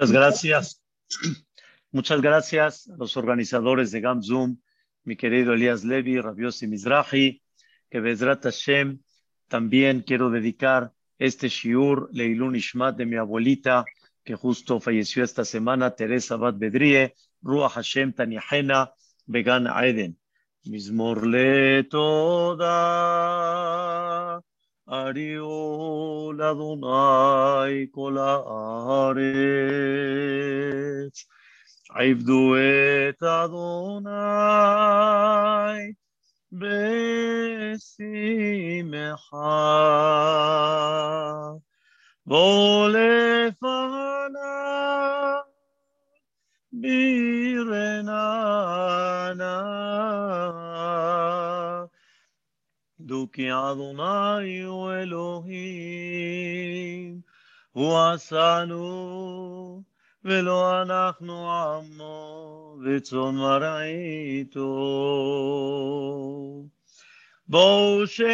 Muchas gracias. Muchas gracias a los organizadores de GamZoom, mi querido Elías Levi, Rabiosi Mizrahi, que Bezrat Hashem también quiero dedicar este shiur Leilun Ishmat de mi abuelita, que justo falleció esta semana, Teresa Bad Bedrie, Ruach Hashem Tanihena, Began Aeden. Mizmor le toda אריו לאדוני כל הארץ. עבדו את אדוני בשמחה. בוא לפניו ברננה. דעו כי אדוני הוא אלוהים, הוא עשנו ולא אנחנו עמו וצאן מרעיתו. בואו שעריו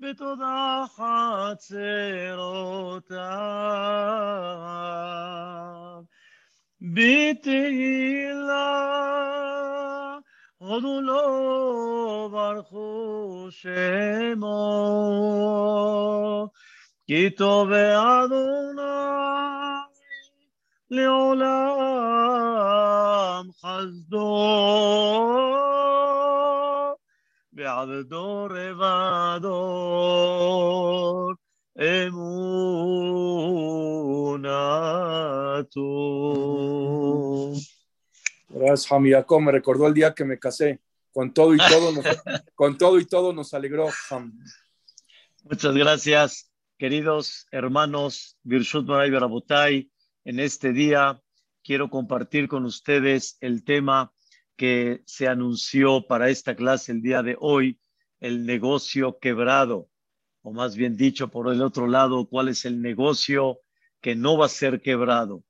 בתודה חצרותיו, בתהילה הודו לו ברכו שמו, כי טוב אדוני לעולם חסדו, בעבדו רבדו אמונתו. Gracias, Jacob. Me recordó el día que me casé. Con todo y todo nos, con todo y todo nos alegró, Ham. Muchas gracias, queridos hermanos Birshut Maray Barabotay. En este día quiero compartir con ustedes el tema que se anunció para esta clase el día de hoy, el negocio quebrado, o más bien dicho, por el otro lado, cuál es el negocio que no va a ser quebrado.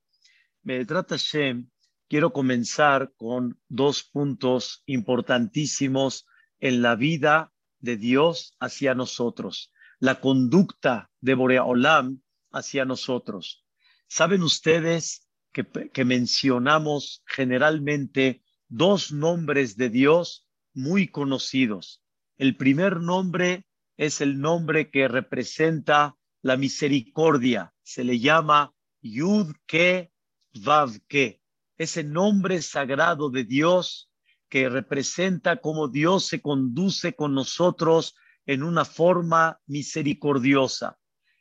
Me trata Shem quiero comenzar con dos puntos importantísimos en la vida de Dios hacia nosotros, la conducta de Borea Olam hacia nosotros. ¿Saben ustedes que, que mencionamos generalmente dos nombres de Dios muy conocidos? El primer nombre es el nombre que representa la misericordia. Se le llama Yud Ke Vav Ke ese nombre sagrado de Dios que representa cómo Dios se conduce con nosotros en una forma misericordiosa.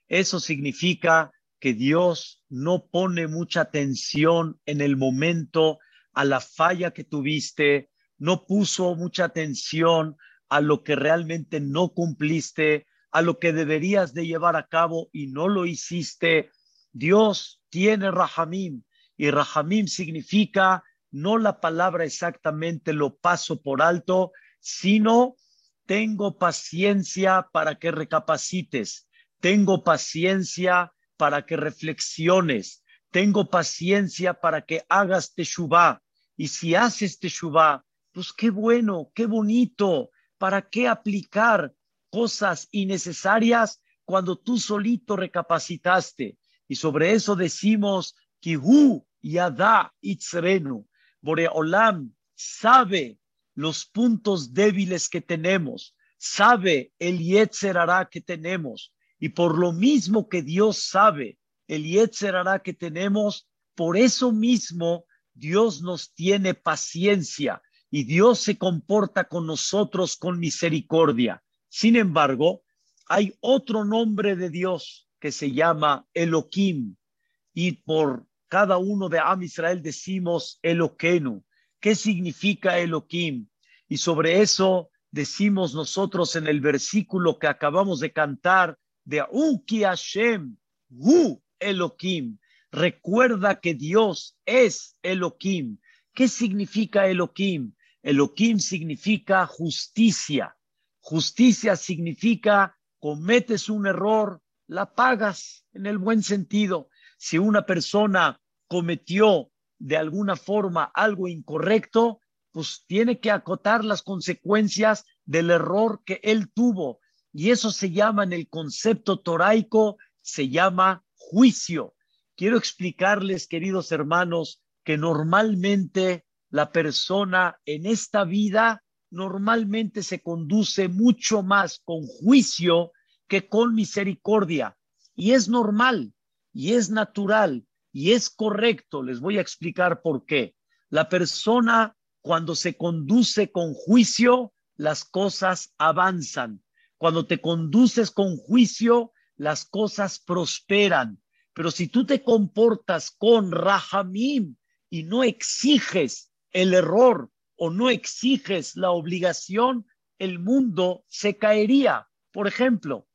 Eso significa que Dios no pone mucha atención en el momento a la falla que tuviste, no puso mucha atención a lo que realmente no cumpliste, a lo que deberías de llevar a cabo y no lo hiciste. Dios tiene rahamim, y Rahamim significa no la palabra exactamente lo paso por alto, sino tengo paciencia para que recapacites, tengo paciencia para que reflexiones, tengo paciencia para que hagas teshuvah. Y si haces teshuvah, pues qué bueno, qué bonito. ¿Para qué aplicar cosas innecesarias cuando tú solito recapacitaste? Y sobre eso decimos Kihu Yada Itzrenu. Boreolam sabe los puntos débiles que tenemos, sabe el Yetzerará que tenemos. Y por lo mismo que Dios sabe el Yetzerará que tenemos, por eso mismo Dios nos tiene paciencia y Dios se comporta con nosotros con misericordia. Sin embargo, hay otro nombre de Dios que se llama Elohim y por cada uno de Am Israel decimos Eloquenu. ¿Qué significa Elohim? Y sobre eso decimos nosotros en el versículo que acabamos de cantar de Uki Hashem, Hu Elohim. Recuerda que Dios es Elohim. ¿Qué significa Elohim? Elohim significa justicia. Justicia significa cometes un error, la pagas en el buen sentido si una persona cometió de alguna forma algo incorrecto, pues tiene que acotar las consecuencias del error que él tuvo. Y eso se llama en el concepto toraico, se llama juicio. Quiero explicarles, queridos hermanos, que normalmente la persona en esta vida normalmente se conduce mucho más con juicio que con misericordia. Y es normal, y es natural, y es correcto. Les voy a explicar por qué. La persona cuando se conduce con juicio, las cosas avanzan. Cuando te conduces con juicio, las cosas prosperan. Pero si tú te comportas con rahamim y no exiges el error o no exiges la obligación, el mundo se caería. Por ejemplo,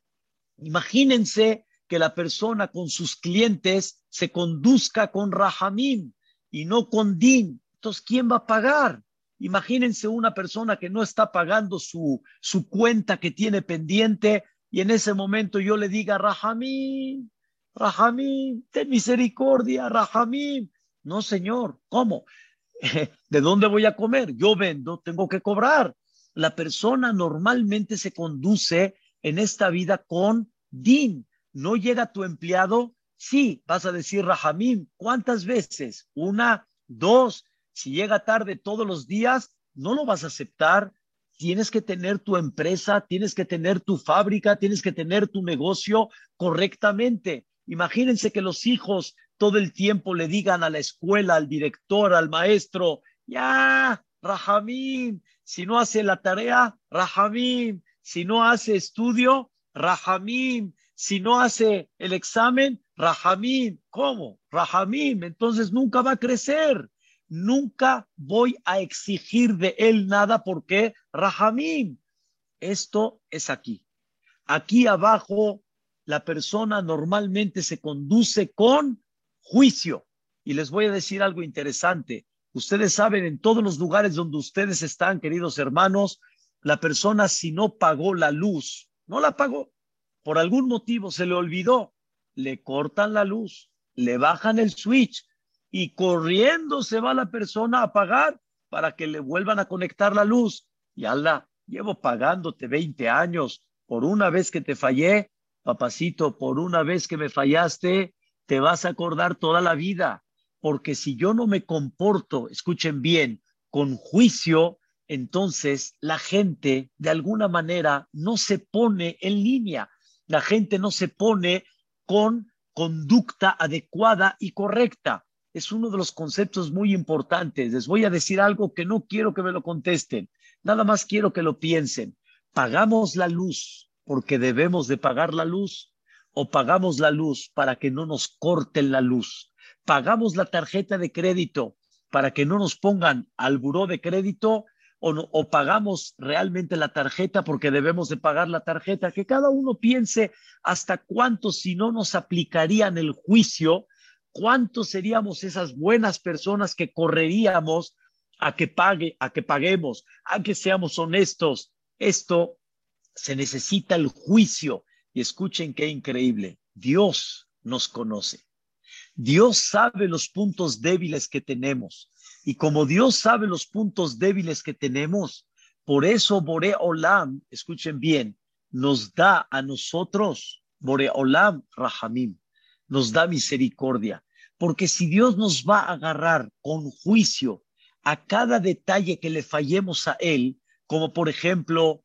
imagínense que la persona con sus clientes se conduzca con rahamim y no con din. Entonces, ¿quién va a pagar? Imagínense una persona que no está pagando su, su cuenta que tiene pendiente y en ese momento yo le diga, Rahamim, Rahamim, ten misericordia, Rahamim. No, señor, ¿cómo? ¿De dónde voy a comer? Yo vendo, tengo que cobrar. La persona normalmente se conduce en esta vida con din. No llega tu empleado, sí, vas a decir Rahamim. ¿Cuántas veces? Una, dos, si llega tarde todos los días, no lo vas a aceptar. Tienes que tener tu empresa, tienes que tener tu fábrica, tienes que tener tu negocio correctamente. Imagínense que los hijos todo el tiempo le digan a la escuela, al director, al maestro, ya, Rahamín, si no hace la tarea, Rahamín, si no hace estudio, Rahamín, si no hace el examen, Rahamín. ¿Cómo? Rahamín. Entonces nunca va a crecer nunca voy a exigir de él nada porque Rahamim, esto es aquí. Aquí abajo la persona normalmente se conduce con juicio. Y les voy a decir algo interesante. Ustedes saben, en todos los lugares donde ustedes están, queridos hermanos, la persona si no pagó la luz, no la pagó, por algún motivo se le olvidó, le cortan la luz, le bajan el switch, y corriendo se va la persona a pagar para que le vuelvan a conectar la luz. Y Allah, llevo pagándote 20 años por una vez que te fallé, papacito, por una vez que me fallaste, te vas a acordar toda la vida. Porque si yo no me comporto, escuchen bien, con juicio, entonces la gente de alguna manera no se pone en línea. La gente no se pone con conducta adecuada y correcta es uno de los conceptos muy importantes. Les voy a decir algo que no quiero que me lo contesten, nada más quiero que lo piensen. ¿Pagamos la luz porque debemos de pagar la luz o pagamos la luz para que no nos corten la luz? ¿Pagamos la tarjeta de crédito para que no nos pongan al buró de crédito o, pagamos realmente la tarjeta porque debemos de pagar la tarjeta, que cada uno piense hasta cuánto si no nos aplicarían el juicio ¿cuántos seríamos esas buenas personas que correríamos a que pague, a que paguemos, a que seamos honestos? Esto se necesita el juicio. Y escuchen qué increíble. Dios nos conoce. Dios sabe los puntos débiles que tenemos. Y como Dios sabe los puntos débiles que tenemos, por eso Bore Olam, escuchen bien, nos da a nosotros, Bore Olam Rahamim, nos da misericordia. Porque si Dios nos va a agarrar con juicio a cada detalle que le fallemos a Él, como por ejemplo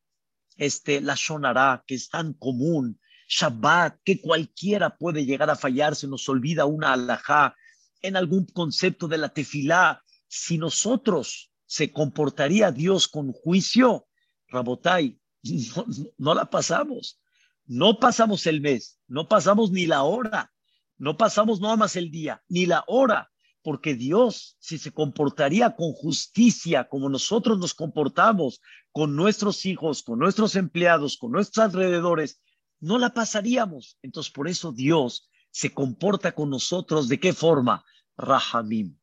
este, la Shonara, que es tan común, Shabbat, que cualquiera puede llegar a fallar, se nos olvida una alajá, en algún concepto de la tefilá, si nosotros se comportaría Dios con juicio, Rabotai, no la pasamos, no pasamos el mes, no pasamos ni la hora, no pasamos nada más el día, ni la hora, porque Dios, si se comportaría con justicia como nosotros nos comportamos con nuestros hijos, con nuestros empleados, con nuestros alrededores, no la pasaríamos. Entonces, por eso Dios se comporta con nosotros de qué forma? Rahamim.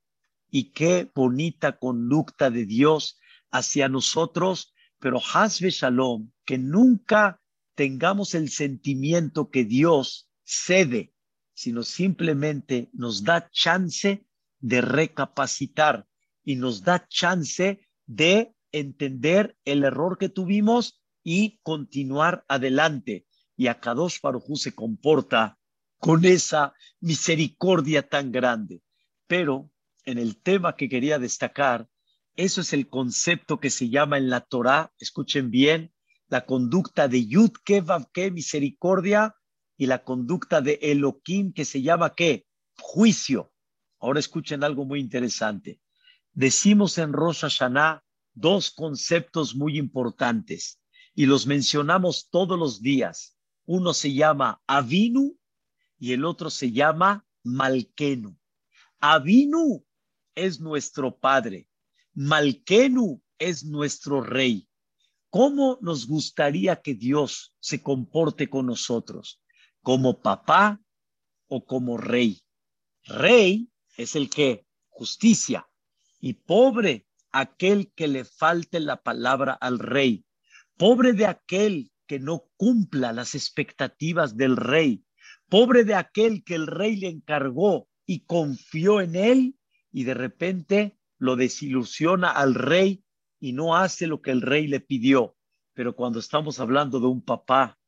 Y qué bonita conducta de Dios hacia nosotros, pero Hasbe Shalom, que nunca tengamos el sentimiento que Dios cede sino simplemente nos da chance de recapacitar y nos da chance de entender el error que tuvimos y continuar adelante. Y Akadosh Baruj se comporta con esa misericordia tan grande. Pero en el tema que quería destacar, eso es el concepto que se llama en la Torá, escuchen bien, la conducta de Yud que misericordia, y la conducta de Elohim que se llama qué? Juicio. Ahora escuchen algo muy interesante. Decimos en Rosh Hashanah dos conceptos muy importantes y los mencionamos todos los días. Uno se llama Avinu y el otro se llama Malkenu. Avinu es nuestro padre, Malkenu es nuestro rey. ¿Cómo nos gustaría que Dios se comporte con nosotros? ¿Como papá o como rey? Rey es el que justicia y pobre aquel que le falte la palabra al rey. Pobre de aquel que no cumpla las expectativas del rey. Pobre de aquel que el rey le encargó y confió en él y de repente lo desilusiona al rey y no hace lo que el rey le pidió. Pero cuando estamos hablando de un papá,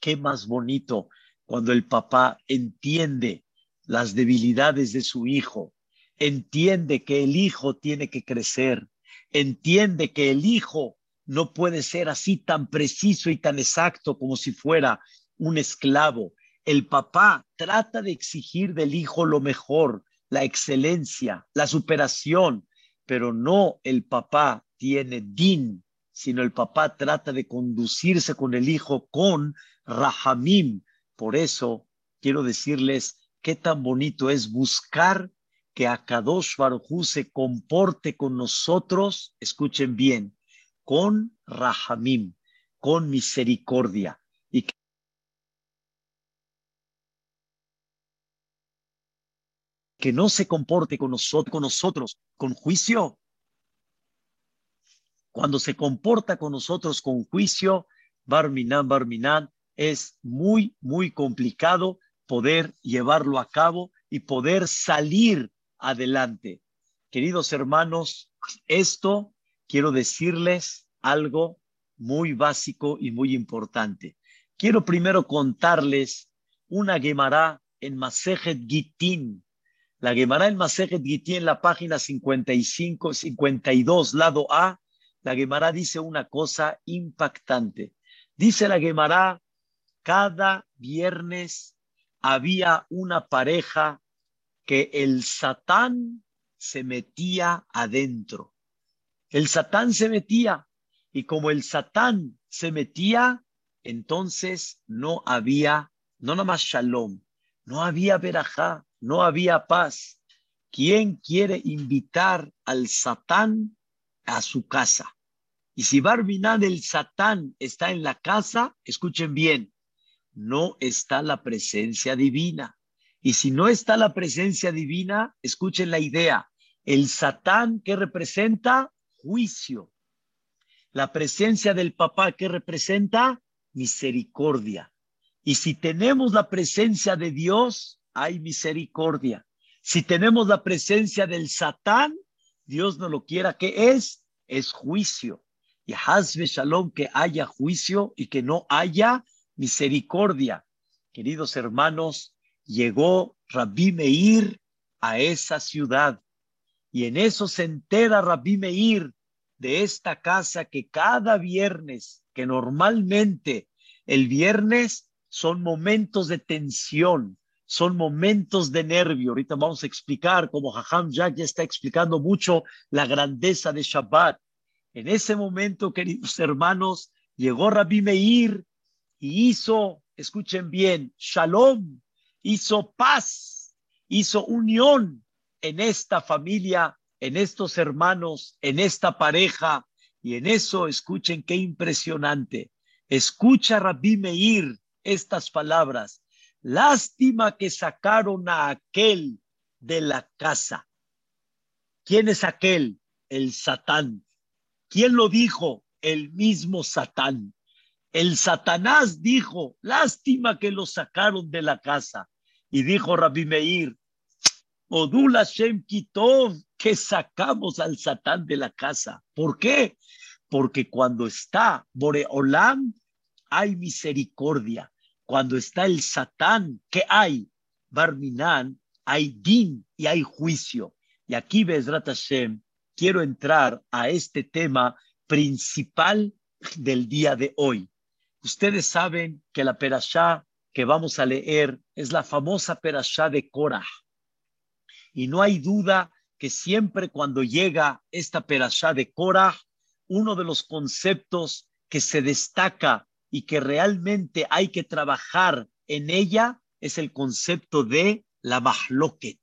qué más bonito cuando el papá entiende las debilidades de su hijo, entiende que el hijo tiene que crecer, entiende que el hijo no puede ser así tan preciso y tan exacto como si fuera un esclavo. El papá trata de exigir del hijo lo mejor, la excelencia, la superación, pero no el papá tiene din, sino el papá trata de conducirse con el hijo con rahamim. Por eso quiero decirles qué tan bonito es buscar que Akadosh Baruj se comporte con nosotros, escuchen bien, con rahamim, con misericordia. Y que no se comporte con nosotros, con nosotros con juicio. Cuando se comporta con nosotros con juicio, Barminan, Barminan, es muy, muy complicado poder llevarlo a cabo y poder salir adelante. Queridos hermanos, esto quiero decirles algo muy básico y muy importante. Quiero primero contarles una Gemara en Masejet Gitin. La Gemara en Masejet Gitin, en la página 55, 52, lado A, la Gemara dice una cosa impactante. Dice la Gemara, cada viernes había una pareja que el Satán se metía adentro. El Satán se metía y como el Satán se metía, entonces no había, no nada más shalom, no había verajá, no había paz. ¿Quién quiere invitar al Satán a su casa? Y si Barminan el Satán está en la casa, escuchen bien, no está la presencia divina. Y si no está la presencia divina, escuchen la idea. El Satán que representa juicio. La presencia del papá que representa misericordia. Y si tenemos la presencia de Dios, hay misericordia. Si tenemos la presencia del Satán, Dios no lo quiera, ¿qué es? Es juicio. Y hazme shalom que haya juicio y que no haya misericordia. Queridos hermanos, llegó Rabbi Meir a esa ciudad y en eso se entera Rabbi Meir de esta casa que cada viernes, que normalmente el viernes son momentos de tensión, son momentos de nervio. Ahorita vamos a explicar, como Jajam Jack ya está explicando mucho, la grandeza de Shabbat. En ese momento, queridos hermanos, llegó Rabbi Meir y hizo, escuchen bien, shalom, hizo paz, hizo unión en esta familia, en estos hermanos, en esta pareja. Y en eso, escuchen qué impresionante. Escucha Rabbi Meir estas palabras. Lástima que sacaron a aquel de la casa. ¿Quién es aquel? El Satán. ¿Quién lo dijo? El mismo Satán. El Satanás dijo, lástima que lo sacaron de la casa. Y dijo Rabbi Meir, Odula Shem Kitov, que sacamos al Satán de la casa. ¿Por qué? Porque cuando está Boreolam, hay misericordia. Cuando está el Satán, ¿qué hay? Barminan, hay din y hay juicio. Y aquí, Bezrat Hashem, quiero entrar a este tema principal del día de hoy. Ustedes saben que la perashá que vamos a leer es la famosa perashá de Korah. Y no hay duda que siempre cuando llega esta perashá de Korah, uno de los conceptos que se destaca y que realmente hay que trabajar en ella es el concepto de la mahloket.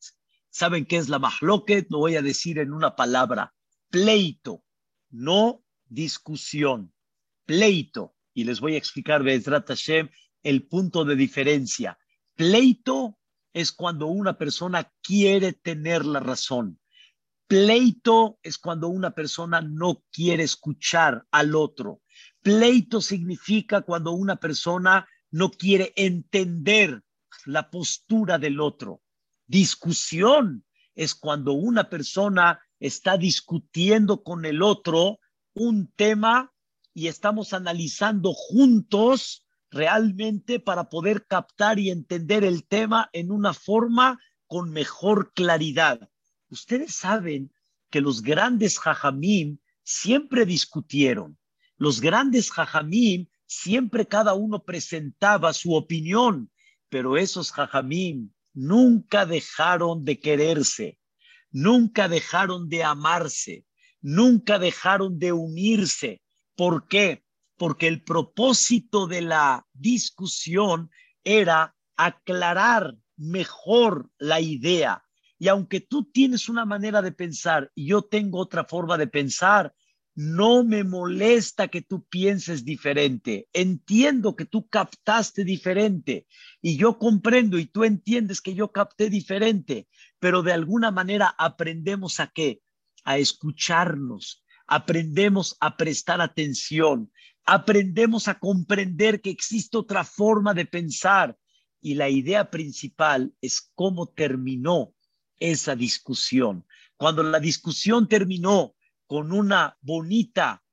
¿Saben qué es la mahloket? Lo voy a decir en una palabra. Pleito, no discusión. Pleito. Y les voy a explicar, Bezrat Hashem, el punto de diferencia. Pleito es cuando una persona quiere tener la razón. Pleito es cuando una persona no quiere escuchar al otro. Pleito significa cuando una persona no quiere entender la postura del otro. Discusión es cuando una persona está discutiendo con el otro un tema y estamos analizando juntos realmente para poder captar y entender el tema en una forma con mejor claridad. Ustedes saben que los grandes jajamim siempre discutieron los grandes jajamim siempre cada uno presentaba su opinión, pero esos jajamim nunca dejaron de quererse, nunca dejaron de amarse, nunca dejaron de unirse. ¿Por qué? Porque el propósito de la discusión era aclarar mejor la idea. Y aunque tú tienes una manera de pensar y yo tengo otra forma de pensar, no me molesta que tú pienses diferente. Entiendo que tú captaste diferente y yo comprendo y tú entiendes que yo capté diferente, pero de alguna manera aprendemos a qué? A escucharnos, aprendemos a prestar atención, aprendemos a comprender que existe otra forma de pensar y la idea principal es cómo terminó esa discusión. Cuando la discusión terminó, con una bonita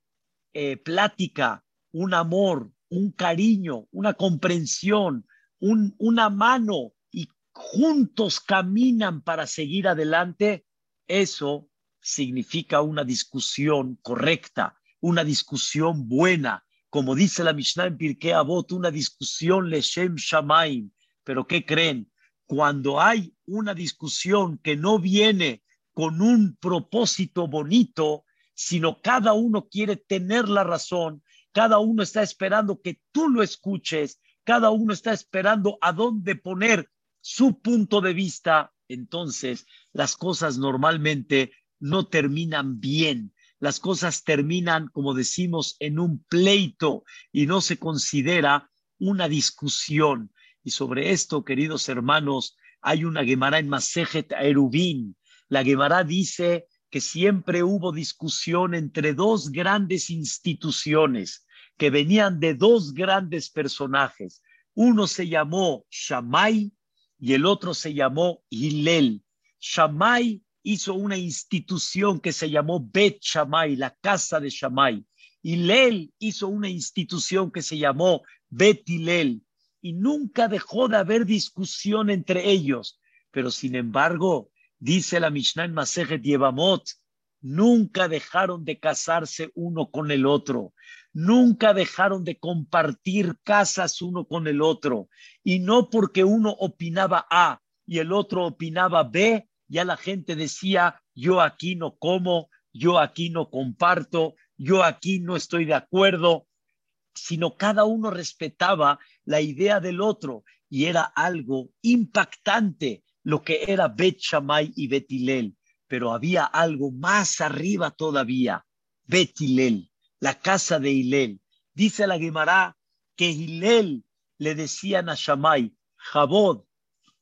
eh, plática, un amor, un cariño, una comprensión, un, una mano y juntos caminan para seguir adelante, eso significa una discusión correcta, una discusión buena, como dice la Mishnah en Pirkei Avot, una discusión leshem shamaim. Pero ¿qué creen? Cuando hay una discusión que no viene con un propósito bonito, sino cada uno quiere tener la razón, cada uno está esperando que tú lo escuches, cada uno está esperando a dónde poner su punto de vista, entonces las cosas normalmente no terminan bien. Las cosas terminan, como decimos, en un pleito y no se considera una discusión. Y sobre esto, queridos hermanos, hay una Gemara en Masejet Erubín. La Gemara dice que siempre hubo discusión entre dos grandes instituciones que venían de dos grandes personajes. Uno se llamó Shammai y el otro se llamó Hillel. Shammai hizo una institución que se llamó Bet Shammai, la casa de Shammai. Hillel hizo una institución que se llamó Bet Hillel y nunca dejó de haber discusión entre ellos. Pero sin embargo, dice la Mishnah en Masejet Yevamot, nunca dejaron de casarse uno con el otro, nunca dejaron de compartir casas uno con el otro, y no porque uno opinaba A y el otro opinaba B, ya la gente decía, yo aquí no como, yo aquí no comparto, yo aquí no estoy de acuerdo, sino cada uno respetaba la idea del otro. Y era algo impactante lo que era Bet Shammai y Betilel, pero había algo más arriba todavía, Betilel, la casa de Hilel. Dice la Gemara que Hilel le decían a Shammai, Jabod,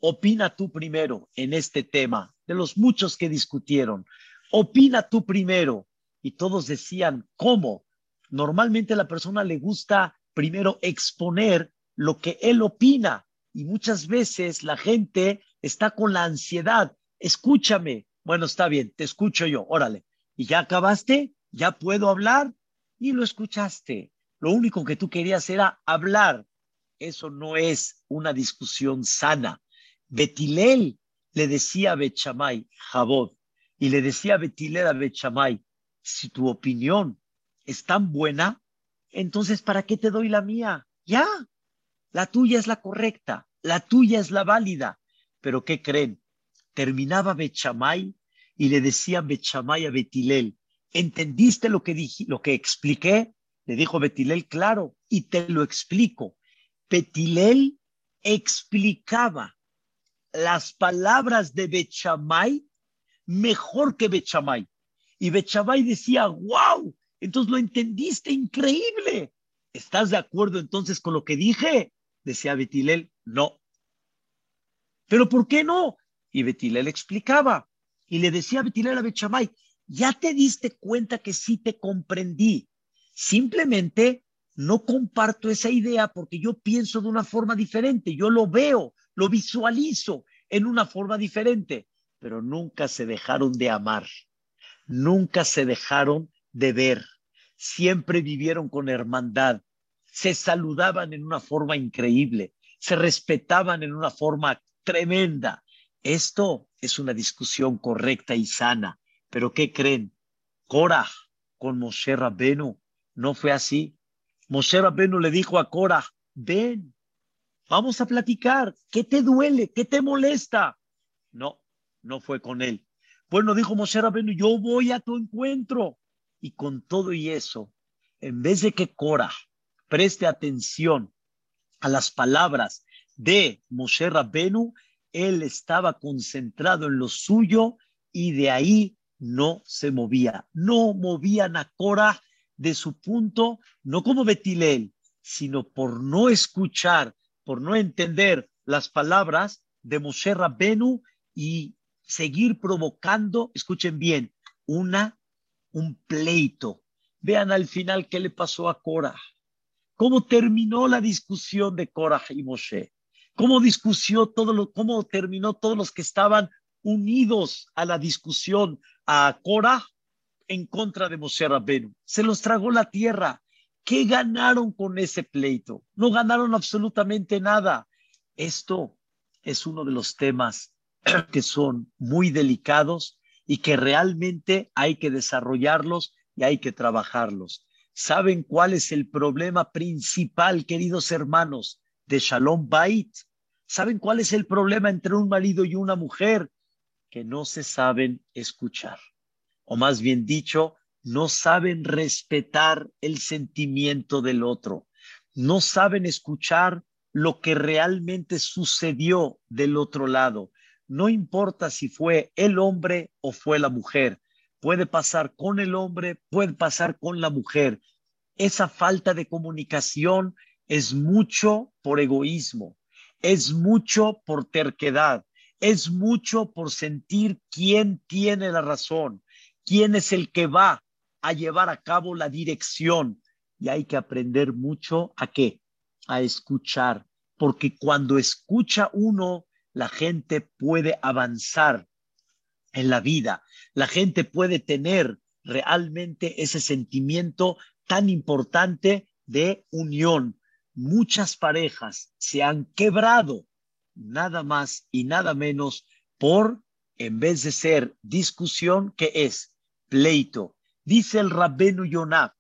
opina tú primero en este tema, de los muchos que discutieron, opina tú primero. Y todos decían, ¿cómo? Normalmente a la persona le gusta primero exponer lo que él opina y muchas veces la gente está con la ansiedad. Escúchame. Bueno, está bien, te escucho yo, órale. ¿Y ya acabaste? ¿Ya puedo hablar? Y lo escuchaste. Lo único que tú querías era hablar. eso no es una discusión sana. Betilel le decía a Bechamay, Jabot, y le decía a Betilel a Bechamay, si tu opinión es tan buena, entonces ¿para qué te doy la mía? Ya, la tuya es la correcta, la tuya es la válida. Pero ¿qué creen? Terminaba Bechamay y le decía Bechamay a Betilel, ¿entendiste lo que dije, lo que expliqué? Le dijo Betilel, claro, y te lo explico. Betilel explicaba las palabras de Bechamay mejor que Bechamay. Y Bechamay decía, wow, entonces lo entendiste increíble. ¿Estás de acuerdo entonces con lo que dije? Decía Betilel, no. ¿Pero por qué no? Y Betilel explicaba. Y le decía a Betilel a Bechamay, ya te diste cuenta que sí te comprendí. Simplemente no comparto esa idea porque yo pienso de una forma diferente. Yo lo veo, lo visualizo en una forma diferente. Pero nunca se dejaron de amar. Nunca se dejaron de ver. Siempre vivieron con hermandad. Se saludaban en una forma increíble. Se respetaban en una forma tremenda. Esto es una discusión correcta y sana. Pero ¿qué creen? Cora con Moshe Rabbenu no fue así. Moshe Rabbenu le dijo a Cora, ven, vamos a platicar. ¿Qué te duele? ¿Qué te molesta? No, no fue con él. Bueno, dijo Moshe Rabbenu, yo voy a tu encuentro. Y con todo y eso, en vez de que Cora preste atención a las palabras de Moshe Rabbenu, él estaba concentrado en lo suyo y de ahí no se movía. No movían a Cora de su punto, no como Betilel, sino por no escuchar, por no entender las palabras de Moshe Rabbenu y seguir provocando, escuchen bien, una, un pleito. Vean al final qué le pasó a Cora. Cómo terminó la discusión de Cora y Moshe. Cómo discusió todo lo, cómo terminó todos los que estaban unidos a la discusión a Cora en contra de Moshe Rabbenu. Se los tragó la tierra. ¿Qué ganaron con ese pleito? No ganaron absolutamente nada. Esto es uno de los temas que son muy delicados y que realmente hay que desarrollarlos y hay que trabajarlos. ¿Saben cuál es el problema principal, queridos hermanos, de Shalom Bait? ¿Saben cuál es el problema entre un marido y una mujer? Que no se saben escuchar. O más bien dicho, no saben respetar el sentimiento del otro. No saben escuchar lo que realmente sucedió del otro lado no importa si fue el hombre o fue la mujer, puede pasar con el hombre, puede pasar con la mujer. Esa falta de comunicación es mucho por egoísmo, es mucho por terquedad, es mucho por sentir quién tiene la razón, quién es el que va a llevar a cabo la dirección. Y hay que aprender mucho a qué? A escuchar, porque cuando escucha uno, la gente puede avanzar en la vida, la gente puede tener realmente ese sentimiento tan importante de unión. Muchas parejas se han quebrado nada más y nada menos por, en vez de ser discusión, que es pleito. Dice el Rabbenu Yonah,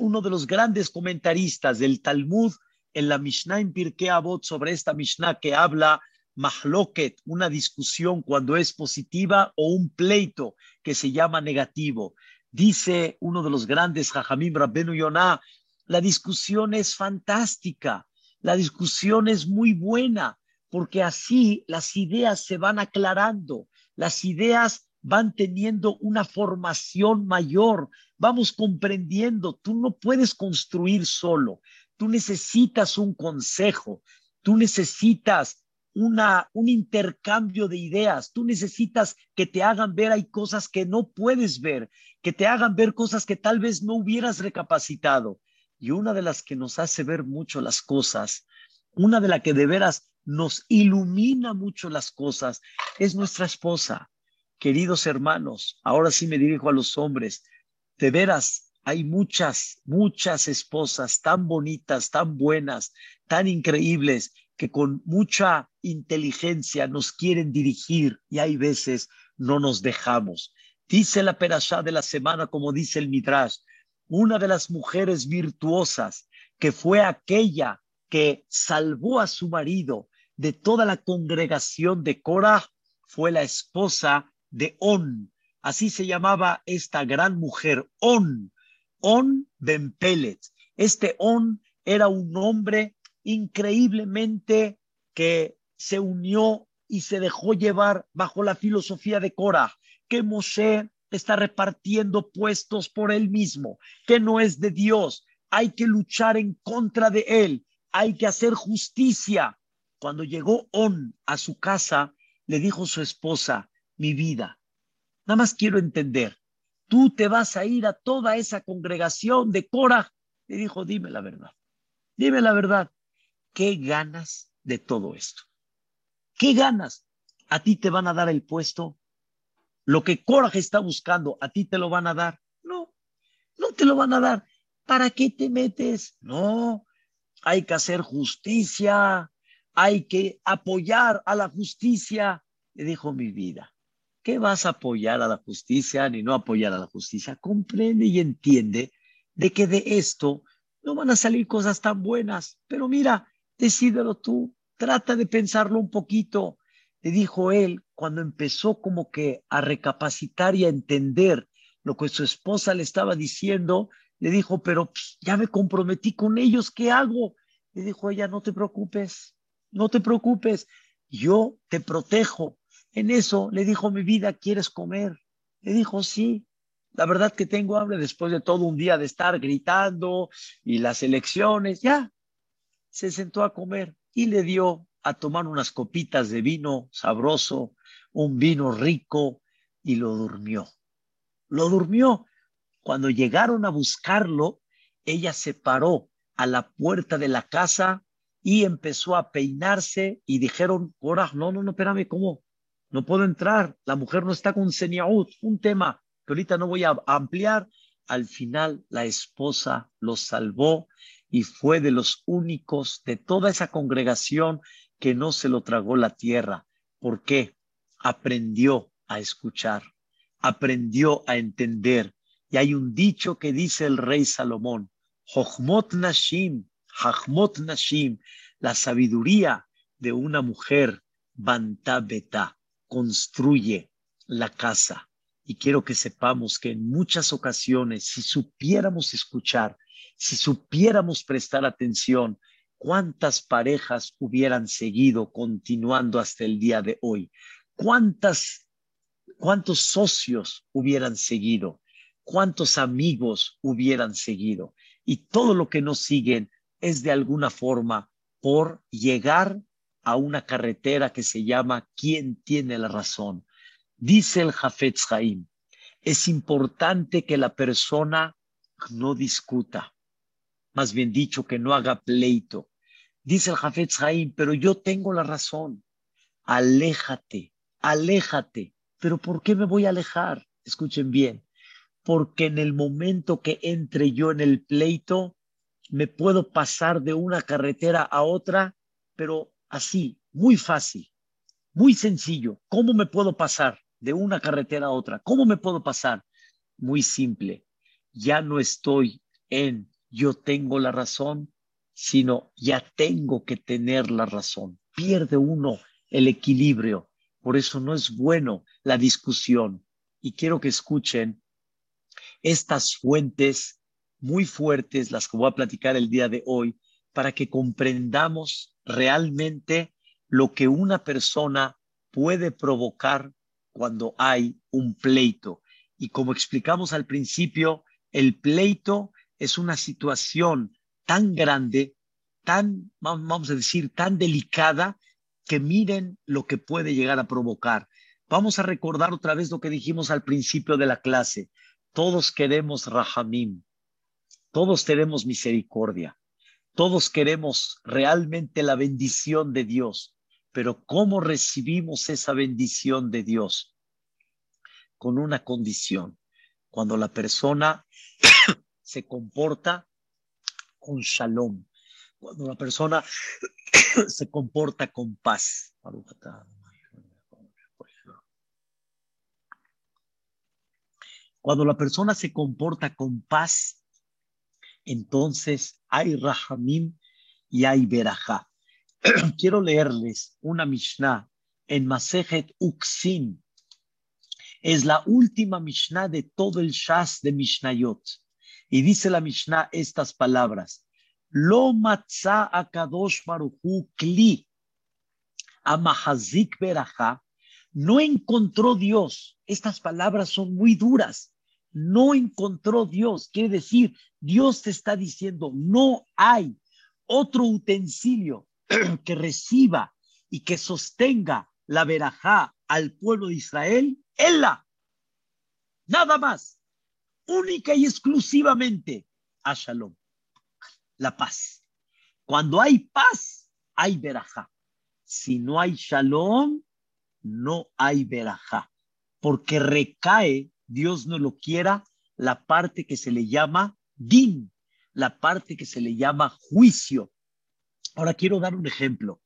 uno de los grandes comentaristas del Talmud en la Mishnah en Pirkei Avot sobre esta Mishnah que habla mahloket, una discusión cuando es positiva o un pleito que se llama negativo. Dice uno de los grandes Jajamim Rabbenu Yonah, la discusión es fantástica, la discusión es muy buena, porque así las ideas se van aclarando, las ideas van teniendo una formación mayor, vamos comprendiendo, tú no puedes construir solo, tú necesitas un consejo, tú necesitas una, un intercambio de ideas. Tú necesitas que te hagan ver, hay cosas que no puedes ver, que te hagan ver cosas que tal vez no hubieras recapacitado. Y una de las que nos hace ver mucho las cosas, una de las que de veras nos ilumina mucho las cosas, es nuestra esposa. Queridos hermanos, ahora sí me dirijo a los hombres, de veras hay muchas, muchas esposas tan bonitas, tan buenas, tan increíbles, que con mucha inteligencia nos quieren dirigir y hay veces no nos dejamos. Dice la perashá de la semana, como dice el Midrash, una de las mujeres virtuosas que fue aquella que salvó a su marido de toda la congregación de Korah fue la esposa de On. Así se llamaba esta gran mujer, On. On Ben Pelet. Este On era un hombre increíblemente que se unió y se dejó llevar bajo la filosofía de Cora, que Moshe está repartiendo puestos por él mismo, que no es de Dios. Hay que luchar en contra de él, hay que hacer justicia. Cuando llegó On a su casa, le dijo su esposa, mi vida, nada más quiero entender, tú te vas a ir a toda esa congregación de Cora. Le dijo, dime la verdad, dime la verdad, ¿qué ganas de todo esto? ¿Qué ganas? ¿A ti te van a dar el puesto? Lo que Cora está buscando, ¿a ti te lo van a dar? No, no te lo van a dar. ¿Para qué te metes? No, hay que hacer justicia, hay que apoyar a la justicia. Le dijo mi vida, qué vas a apoyar a la justicia ni no apoyar a la justicia? Comprende y entiende de que de esto no van a salir cosas tan buenas. Pero mira, decídelo tú, trata de pensarlo un poquito. Le dijo él cuando empezó como que a recapacitar y a entender lo que su esposa le estaba diciendo, le dijo, pero pues, ya me comprometí con ellos, ¿qué hago? Le dijo ella, no te preocupes, no te preocupes, yo te protejo, en eso le dijo, mi vida, ¿quieres comer? Le dijo, sí. La verdad que tengo hambre después de todo un día de estar gritando y las elecciones. Ya, se sentó a comer y le dio a tomar unas copitas de vino sabroso, un vino rico y lo durmió. Lo durmió. Cuando llegaron a buscarlo, ella se paró a la puerta de la casa y empezó a peinarse y dijeron, ahora, no, no, no, espérame, ¿cómo? no puedo entrar, la mujer no está con seniaut, un tema que ahorita no voy a ampliar. Al final la esposa lo salvó y fue de los únicos de toda esa congregación que no se lo tragó la tierra. ¿Por qué? Aprendió a escuchar, aprendió a entender. Y hay un dicho que dice el rey Salomón, Jochmot Nashim, Hachmot Nashim, la sabiduría de una mujer, Banta construye la casa. Y quiero que sepamos que en muchas ocasiones, si supiéramos escuchar, si supiéramos prestar atención, cuántas parejas hubieran seguido continuando hasta el día de hoy, cuántas, cuántos socios hubieran seguido, cuántos amigos hubieran seguido. Y todo lo que nos siguen es de alguna forma por llegar a una carretera que se llama ¿Quién tiene la razón? Dice el Jafetz Haim, es importante que la persona no discuta, más bien dicho, que no haga pleito. Dice el Jafetz Haim, pero yo tengo la razón. Aléjate, aléjate. ¿Pero por qué me voy a alejar? Escuchen bien, porque en el momento que entre yo en el pleito, me puedo pasar de una carretera a otra, pero así, muy fácil, muy sencillo. ¿Cómo me puedo pasar de una carretera a otra? ¿Cómo me puedo pasar? Muy simple. Ya no estoy en yo tengo la razón, sino ya tengo que tener la razón. Pierde uno el equilibrio. Por eso no es bueno la discusión. Y quiero que escuchen estas fuentes muy fuertes, las que voy a platicar el día de hoy, para que comprendamos realmente lo que una persona puede provocar cuando hay un pleito. Y como explicamos al principio, el pleito es una situación tan grande, tan, vamos a decir, tan delicada, que miren lo que puede llegar a provocar. Vamos a recordar otra vez lo que dijimos al principio de la clase. Todos queremos rahamim, todos tenemos misericordia. Todos queremos realmente la bendición de Dios, pero ¿cómo recibimos esa bendición de Dios? Con una condición. Cuando la persona se comporta con shalom, cuando la persona se comporta con paz. Cuando la persona se comporta con paz, entonces hay rahamim y hay verajá. Quiero leerles una Mishnah en Masejet Uksin. Es la última Mishnah de todo el Shas de Mishnayot. Y dice la Mishnah estas palabras. Lo matzah akadosh baruchu kli amahazik verajá. No encontró Dios. Estas palabras son muy duras. No encontró Dios. Quiere decir, Dios te está diciendo, no hay otro utensilio que reciba y que sostenga la verajá al pueblo de Israel, ella. Nada más. Única y exclusivamente a Shalom. La paz. Cuando hay paz, hay verajá. Si no hay Shalom, no hay verajá. Porque recae, Dios no lo quiera, la parte que se le llama din, la parte que se le llama juicio. Ahora quiero dar un ejemplo.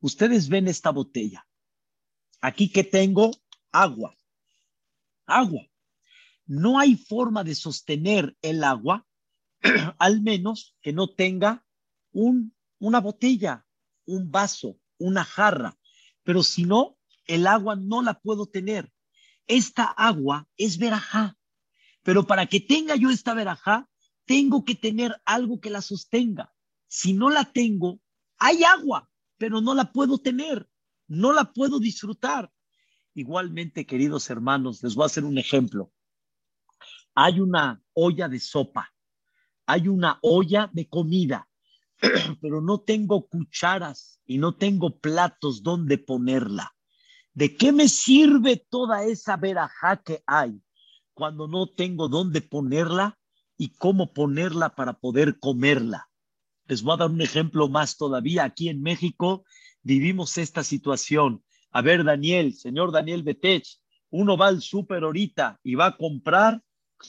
Ustedes ven esta botella. Aquí que tengo agua. Agua. No hay forma de sostener el agua, al menos que no tenga un, una botella, un vaso, una jarra. Pero si no, el agua no la puedo tener. Esta agua es verajá. Pero para que tenga yo esta verajá, tengo que tener algo que la sostenga. Si no la tengo, hay agua, pero no la puedo tener, no la puedo disfrutar. Igualmente, queridos hermanos, les voy a hacer un ejemplo. Hay una olla de sopa, hay una olla de comida, pero no tengo cucharas y no tengo platos donde ponerla. ¿De qué me sirve toda esa verajá que hay cuando no tengo dónde ponerla y cómo ponerla para poder comerla. Les voy a dar un ejemplo más todavía. Aquí en México vivimos esta situación. A ver, Daniel, señor Daniel Betech, uno va al súper ahorita y va a comprar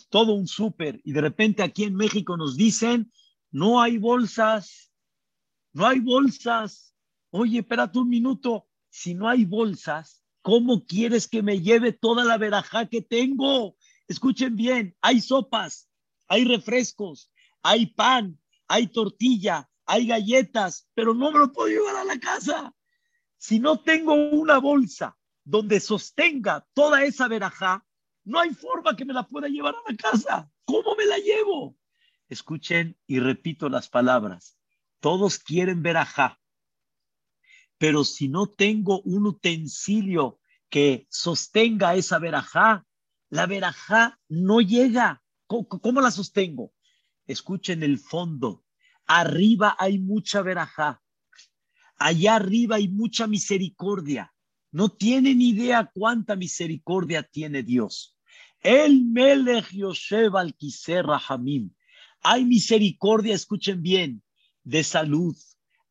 todo un súper y de repente aquí en México nos dicen, no hay bolsas, no hay bolsas. Oye, espérate un minuto, si no hay bolsas, ¿cómo quieres que me lleve toda la verajá que tengo? Escuchen bien, hay sopas, hay refrescos, hay pan, hay tortilla, hay galletas, pero no me lo puedo llevar a la casa. Si no tengo una bolsa donde sostenga toda esa verajá, no hay forma que me la pueda llevar a la casa. ¿Cómo me la llevo? Escuchen y repito las palabras. Todos quieren verajá, pero si no tengo un utensilio que sostenga esa verajá, la verajá no llega. ¿Cómo, la sostengo? Escuchen el fondo. Arriba hay mucha verajá. Allá arriba hay mucha misericordia. No tienen idea cuánta misericordia tiene Dios. El Melech Yosef al Rahamim. Hay misericordia, escuchen bien, de salud.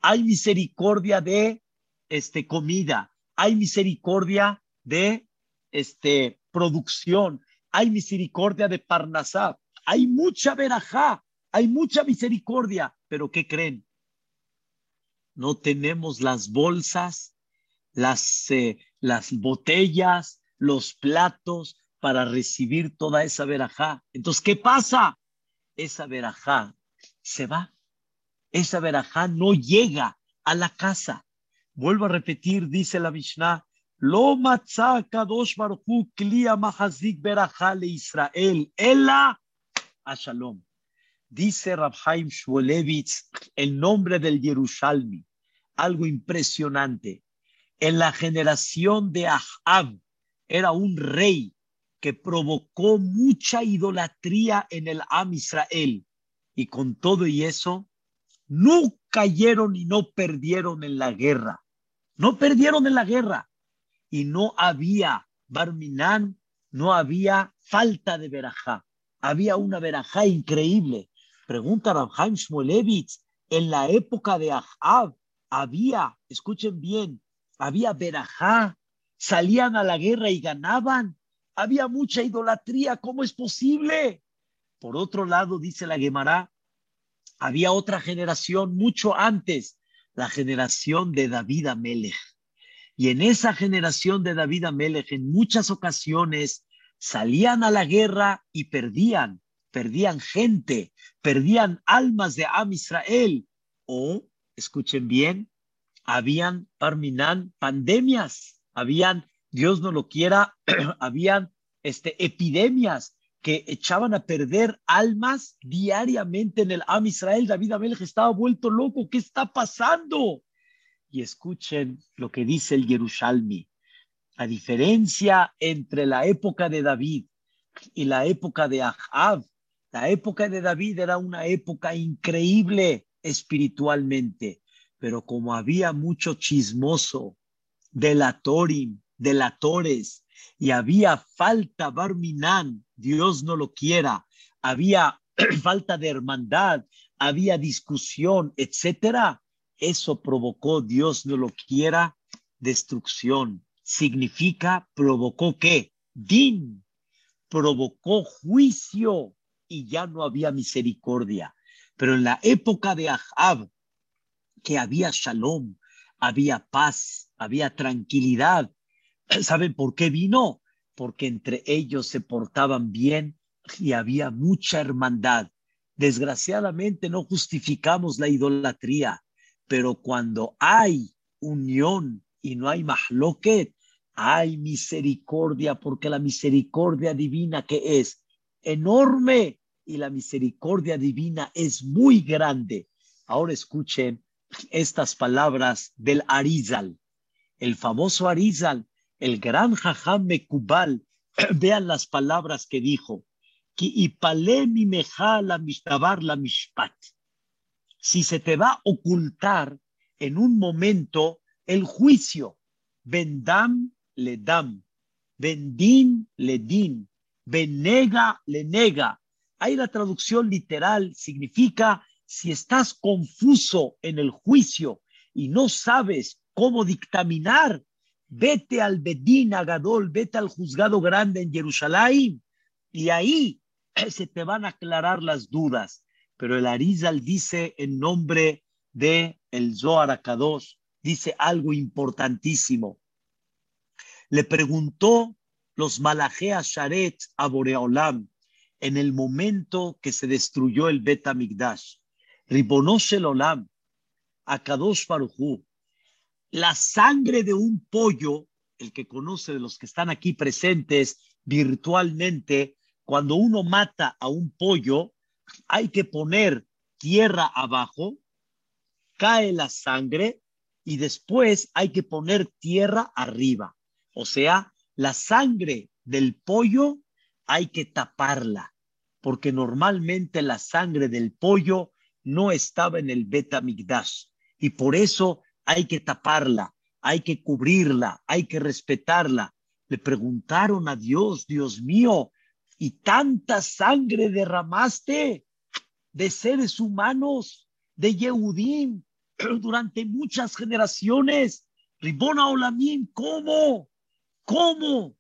Hay misericordia de este, comida. Hay misericordia de este, producción hay misericordia de Parnasá, hay mucha verajá, hay mucha misericordia, pero ¿qué creen? No tenemos las bolsas, las, eh, las botellas, los platos para recibir toda esa verajá. Entonces, ¿qué pasa? Esa verajá se va. Esa verajá no llega a la casa. Vuelvo a repetir, dice la Mishnah, lo matzah kadosh baruchu klia mahazik Israel, ela a. Dice Rabhaim Shmolevitz el nombre del Yerushalmi, algo impresionante. En la generación de Ahab era un rey que provocó mucha idolatría en el Am Israel. Y con todo y eso, no cayeron y no perdieron en la guerra. No perdieron en la guerra y no había Barminán, no había falta de verajá. Había una verajá increíble. Pregunta Rabhaim Shmolevitz, en la época de Ahab había, escuchen bien, había verajá, salían a la guerra y ganaban. Había mucha idolatría, ¿cómo es posible? Por otro lado, dice la Gemara, había otra generación mucho antes, la generación de David Amelech. Y en esa generación de David Amelech, en muchas ocasiones salían a la guerra y perdían, perdían gente, perdían almas de Am Israel. O, escuchen bien, habían, Parminan, pandemias, habían, Dios no lo quiera, habían este, epidemias que echaban a perder almas diariamente en el Am Israel. David Amelech estaba vuelto loco. ¿Qué está pasando? Y escuchen lo que dice el Yerushalmi. La diferencia entre la época de David y la época de Ahab, la época de David era una época increíble espiritualmente, pero como había mucho chismoso, delatorim, delatores, y había falta barminán, Dios no lo quiera, había falta de hermandad, había discusión, etcétera, eso provocó, Dios no lo quiera, destrucción. Significa, provocó qué? Din, provocó juicio y ya no había misericordia. Pero en la época de Ahab, que había shalom, había paz, había tranquilidad. ¿Saben por qué vino? Porque entre ellos se portaban bien y había mucha hermandad. Desgraciadamente no justificamos la idolatría, pero cuando hay unión y no hay mahloket, hay misericordia, porque la misericordia divina que es enorme y la misericordia divina es muy grande. Ahora escuchen estas palabras del Arizal, el famoso Arizal, el gran Jajam Mekubal. Vean las palabras que dijo. si se te va a ocultar en un momento el juicio. Vendam le dam, vendin le din, venega le nega. Ahí la traducción literal significa si estás confuso en el juicio y no sabes cómo dictaminar, vete al Bedín Agadol, vete al juzgado grande en Jerusalén y ahí se te van a aclarar las dudas pero el Arizal dice en nombre de el Zohar Akadosh, dice algo importantísimo. Le preguntó los Malajeas Sharet a Boreolam en el momento que se destruyó el Bet Amigdash. Ribonosh el Olam, Akadosh Baruchu, la sangre de un pollo, el que conoce de los que están aquí presentes virtualmente, cuando uno mata a un pollo, hay que poner tierra abajo, cae la sangre y después hay que poner tierra arriba. O sea, la sangre del pollo hay que taparla, porque normalmente la sangre del pollo no estaba en el Betamigdash y por eso hay que taparla, hay que cubrirla, hay que respetarla. Le preguntaron a Dios, Dios mío, y tanta sangre derramaste de seres humanos, de Yehudim, durante muchas generaciones. Ribona Olamim, ¿cómo? ¿Cómo?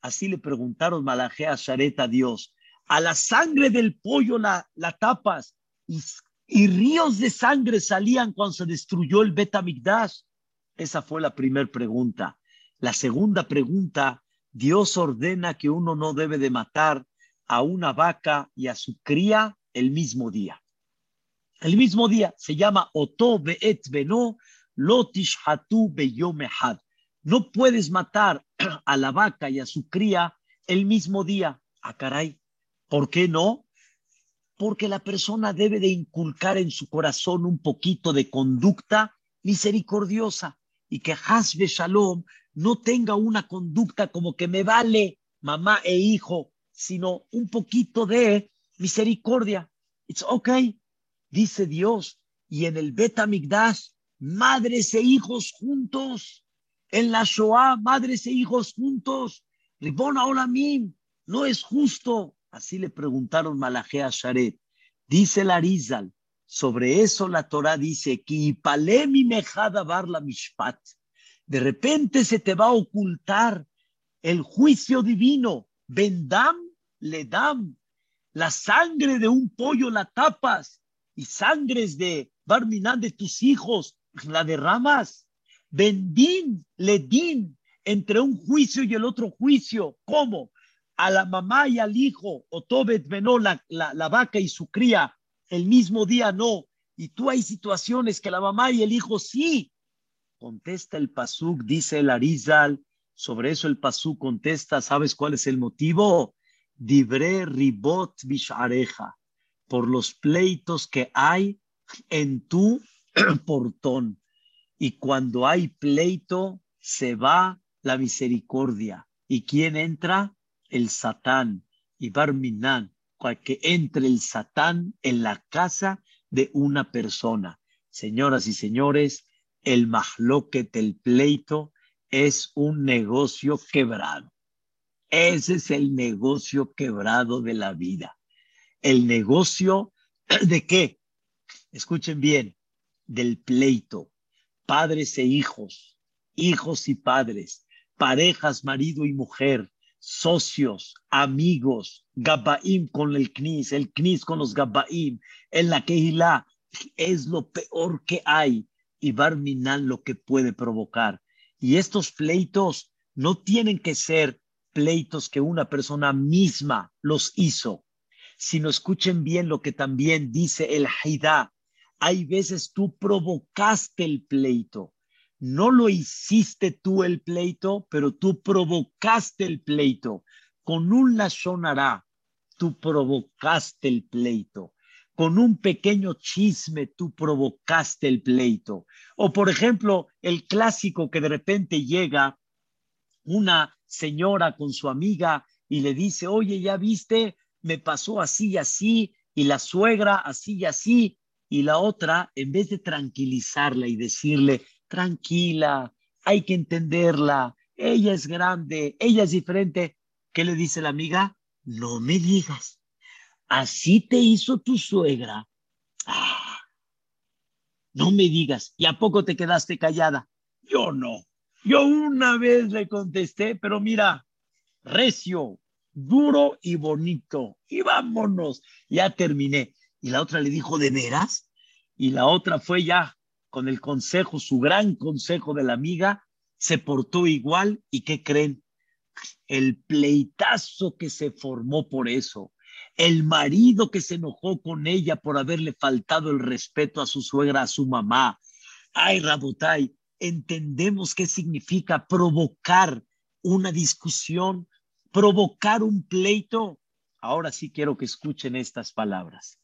Así le preguntaron Malajé a Sharet a Dios. A la sangre del pollo la, la tapas y, y, ríos de sangre salían cuando se destruyó el Betamigdash. Esa fue la primera pregunta. La segunda pregunta Dios ordena que uno no debe de matar a una vaca y a su cría el mismo día. El mismo día se llama Oto Be'et Beno Lotish Hatu Beyomehad. No puedes matar a la vaca y a su cría el mismo día. Ah, caray, ¿por qué no? Porque la persona debe de inculcar en su corazón un poquito de conducta misericordiosa y que Hasbe Shalom no tenga una conducta como que me vale mamá e hijo, sino un poquito de misericordia. It's okay, dice Dios. Y en el Betamigdash, madres e hijos juntos. En la Shoah, madres e hijos juntos. Ribona Olamim, no es justo. Así le preguntaron Malajé a Sharet. Dice la Arizal, sobre eso la Torah dice, mi mejada bar la mishpat de repente se te va a ocultar el juicio divino. Vendam le dam. la sangre de un pollo la tapas y sangres de Barminán de tus hijos la derramas. Bendín, ledín, entre un juicio y el otro juicio. ¿Cómo? A la mamá y al hijo, o Tobet venó la, la, vaca y su cría, el mismo día no. Y tú hay situaciones que la mamá y el hijo sí. Contesta el Pasuk, dice el Arizal. Sobre eso el Pasuk contesta, ¿sabes cuál es el motivo? Dibre ribot bishareja, por los pleitos que hay en tu portón. Y cuando hay pleito, se va la misericordia. ¿Y quién entra? El Satán. Y Barminan, que entre el Satán en la casa de una persona. Señoras y señores, el mahloket, el pleito, es un negocio quebrado. Ese es el negocio quebrado de la vida. El negocio de qué? Escuchen bien, del pleito. Padres e hijos, hijos y padres, parejas, marido y mujer, socios, amigos, Gabaim con el Knis, el Knis con los Gabaim, en la Kehilá, es lo peor que hay y Barminan lo que puede provocar. Y estos pleitos no tienen que ser pleitos que una persona misma los hizo, sino escuchen bien lo que también dice el Haidá. Hay veces tú provocaste el pleito. No lo hiciste tú el pleito, pero tú provocaste el pleito. Con un lashonará, tú provocaste el pleito. Con un pequeño chisme, tú provocaste el pleito. O, por ejemplo, el clásico que de repente llega una señora con su amiga y le dice, oye, ya viste, me pasó así y así, y la suegra así y así, y la otra, en vez de tranquilizarla y decirle, tranquila, hay que entenderla, ella es grande, ella es diferente. ¿Qué le dice la amiga? No me digas, así te hizo tu suegra. Ah, no me digas, ¿y a poco te quedaste callada? Yo no. Yo una vez le contesté, pero mira, recio, duro y bonito. Y vámonos, ya terminé. Y la otra le dijo, ¿de veras? Y la otra fue ya con el consejo, su gran consejo de la amiga, se portó igual y ¿qué creen? El pleitazo que se formó por eso, el marido que se enojó con ella por haberle faltado el respeto a su suegra, a su mamá. Ay, Rabotai, entendemos qué significa provocar una discusión, provocar un pleito. Ahora sí quiero que escuchen estas palabras.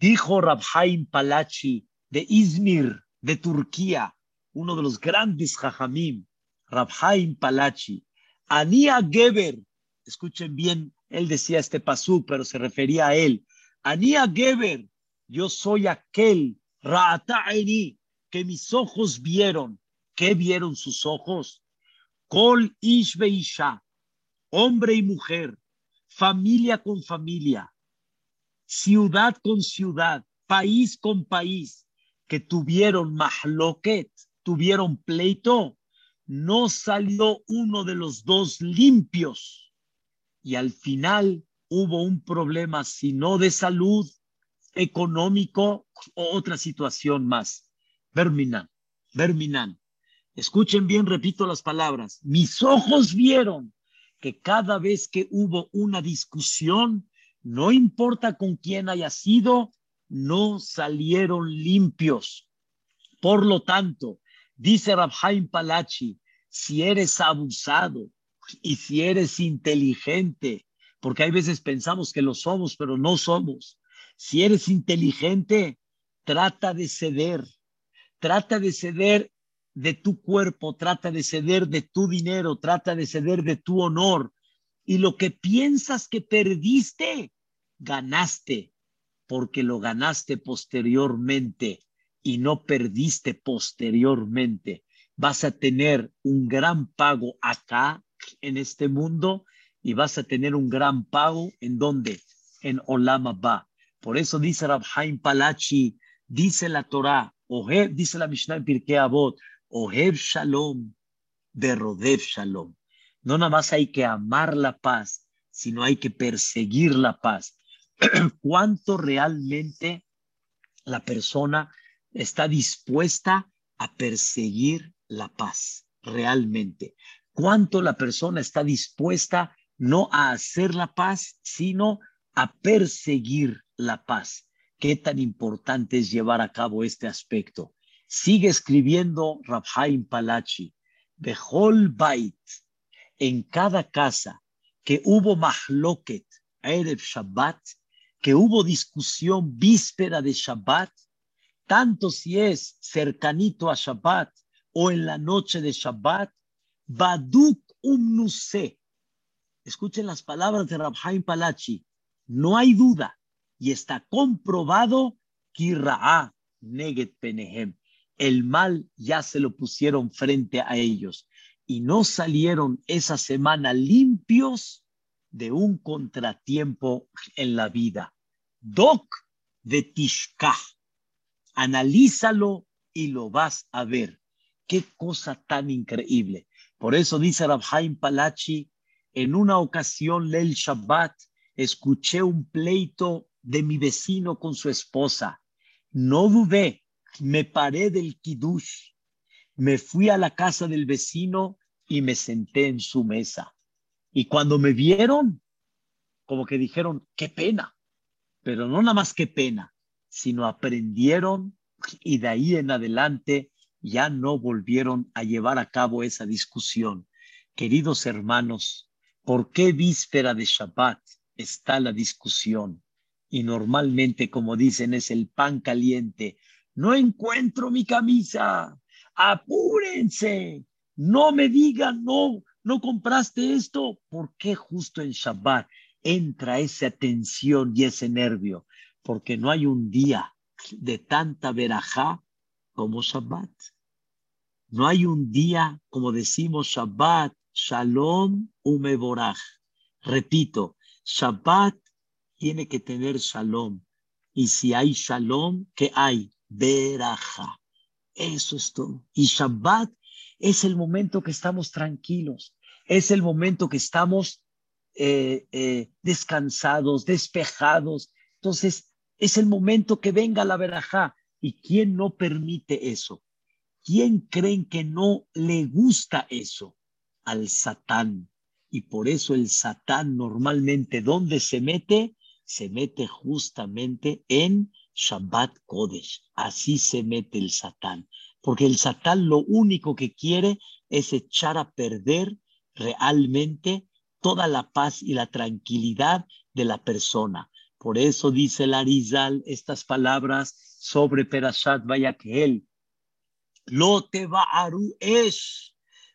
Dijo Rabhaim Palachi de Izmir, de Turquía, uno de los grandes jajamim, Rabhaim Palachi, Ania Geber, escuchen bien, él decía este pasú, pero se refería a él, Ania Geber, yo soy aquel, Ra'ata'eni, que mis ojos vieron, ¿qué vieron sus ojos? Kol Ishbe Isha, hombre y mujer, familia con familia, ciudad con ciudad, país con país, que tuvieron mahloket, tuvieron pleito, no salió uno de los dos limpios. Y al final hubo un problema, si no de salud, económico o otra situación más. Verminan, Verminan. Escuchen bien, repito las palabras. Mis ojos vieron que cada vez que hubo una discusión, no importa con quién haya sido, no salieron limpios. Por lo tanto, dice Rabhaim Palachi, si eres abusado y si eres inteligente, porque hay veces pensamos que lo somos, pero no somos. Si eres inteligente, trata de ceder, trata de ceder de tu cuerpo, trata de ceder de tu dinero, trata de ceder de tu honor. Y lo que piensas que perdiste, ganaste porque lo ganaste posteriormente y no perdiste posteriormente. Vas a tener un gran pago acá en este mundo y vas a tener un gran pago en donde? En Olama Ba. Por eso dice Rabhaim Palachi, dice la Torah, dice la Mishnah en Pirkei Avot, Ohev Shalom, Berodev Shalom. No nada más hay que amar la paz, sino hay que perseguir la paz. cuánto realmente la persona está dispuesta a perseguir la paz, realmente. Cuánto la persona está dispuesta no a hacer la paz, sino a perseguir la paz. Qué tan importante es llevar a cabo este aspecto. Sigue escribiendo Rabhaim Palachi, Behol Bait, en cada casa que hubo mahloket, Erev Shabbat, que hubo discusión víspera de Shabbat, tanto si es cercanito a Shabbat o en la noche de Shabbat, Baduk Umnuse. Escuchen las palabras de Rabhaim Palachi. No hay duda y está comprobado Kirra'a Neget Penehem. El mal ya se lo pusieron frente a ellos y no salieron esa semana limpios de un contratiempo en la vida. Doc de Tishkah. Analízalo y lo vas a ver. Qué cosa tan increíble. Por eso dice Rabhaim Palachi, en una ocasión, Lel Shabbat, escuché un pleito de mi vecino con su esposa. No dudé, me paré del kiddush, me fui a la casa del vecino y me senté en su mesa. Y cuando me vieron, como que dijeron, qué pena, pero no nada más qué pena, sino aprendieron y de ahí en adelante ya no volvieron a llevar a cabo esa discusión. Queridos hermanos, ¿por qué víspera de Shabbat está la discusión? Y normalmente, como dicen, es el pan caliente. No encuentro mi camisa. Apúrense. No me digan, no, no compraste esto. ¿Por qué justo en Shabbat entra esa tensión y ese nervio? Porque no hay un día de tanta verajá como Shabbat. No hay un día, como decimos Shabbat, Shalom Umeborach. Repito, Shabbat tiene que tener Shalom. Y si hay Shalom, ¿qué hay? Veraja. Eso es todo. Y Shabbat es el momento que estamos tranquilos. Es el momento que estamos eh, eh, descansados, despejados. Entonces, es el momento que venga la verajá. ¿Y quién no permite eso? ¿Quién creen que no le gusta eso? Al Satán. Y por eso el Satán normalmente, ¿dónde se mete? Se mete justamente en Shabbat Kodesh. Así se mete el Satán. Porque el Satán lo único que quiere es echar a perder realmente toda la paz y la tranquilidad de la persona. Por eso dice Larizal estas palabras sobre Perashat Vayakhel. Lo te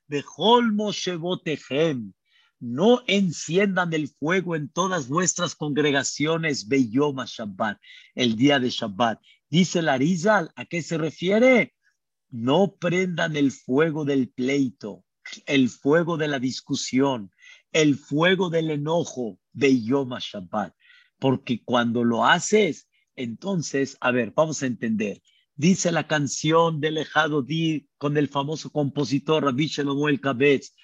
bejol moshebotehem. No enciendan el fuego en todas vuestras congregaciones Beyoma Shabbat, el día de Shabbat. Dice Larizal, ¿a qué se refiere? No prendan el fuego del pleito, el fuego de la discusión, el fuego del enojo Beyoma Shabbat porque cuando lo haces, entonces, a ver, vamos a entender. Dice la canción de Lejado Di con el famoso compositor Rabbi Shlomo Kabetz,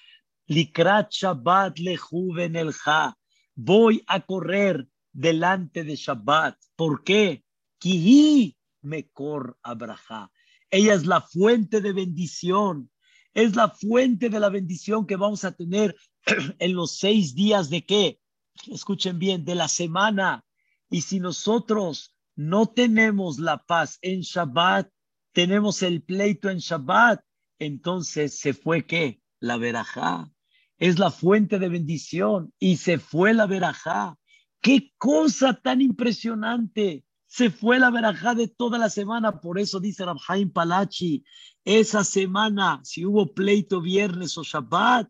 Likrat Shabbat lejuven el ja. Voy a correr delante de Shabbat. ¿Por qué? Kihi mekor abraha. Ella es la fuente de bendición. Es la fuente de la bendición que vamos a tener en los seis días de qué? escuchen bien, de la semana. Y si nosotros no tenemos la paz en Shabbat, tenemos el pleito en Shabbat, entonces se fue qué? La verajá. Es la fuente de bendición y se fue la verajá. Qué cosa tan impresionante. Se fue la verajá de toda la semana. Por eso dice Rabhaim Palachi, esa semana, si hubo pleito viernes o Shabbat,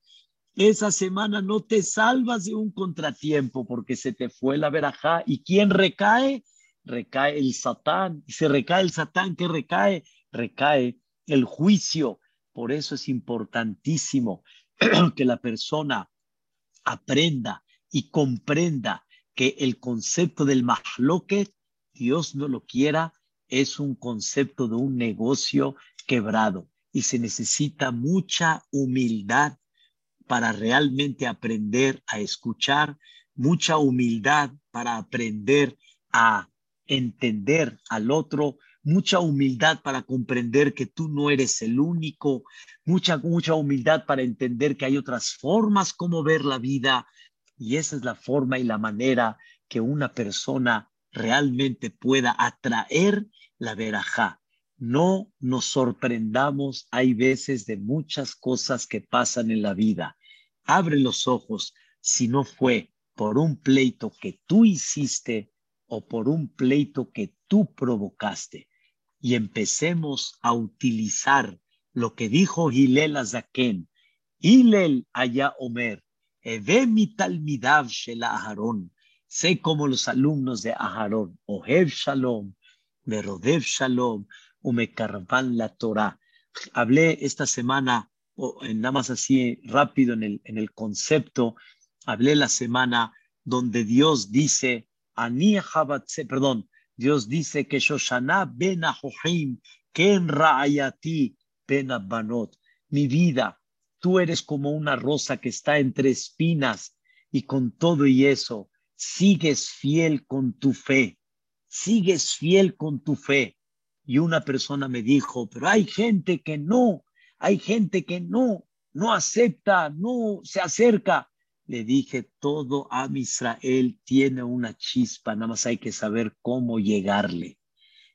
esa semana no te salvas de un contratiempo porque se te fue la verajá. ¿Y quién recae? Recae el Satán. Y se recae el Satán, ¿qué recae? Recae el juicio. Por eso es importantísimo que la persona aprenda y comprenda que el concepto del mahloket, Dios no lo quiera, es un concepto de un negocio quebrado y se necesita mucha humildad para realmente aprender a escuchar mucha humildad para aprender a entender al otro, mucha humildad para comprender que tú no eres el único, mucha, mucha humildad para entender que hay otras formas como ver la vida. Y esa es la forma y la manera que una persona realmente pueda atraer la verajá. No nos sorprendamos, hay veces de muchas cosas que pasan en la vida. Abre los ojos si no fue por un pleito que tú hiciste o por un pleito que tú provocaste. Y empecemos a utilizar lo que dijo Hillel Azaken. Hillel allá Omer, Eve mi talmidav shela Aharón. Sé como los alumnos de Aharón, Ohev Shalom, Merodev Shalom, Umekarvan la Torah. Hablé esta semana, nada más así rápido en el, en el concepto, hablé la semana donde Dios dice, Ani perdón, Dios dice que Shoshana ben Ahohim, Ken Ra'ayati ben Banot, mi vida, tú eres como una rosa que está entre espinas y con todo y eso, sigues fiel con tu fe, sigues fiel con tu fe. Y una persona me dijo, pero hay gente que no, hay gente que no, no acepta, no se acerca le dije, todo a Israel tiene una chispa, nada más hay que saber cómo llegarle.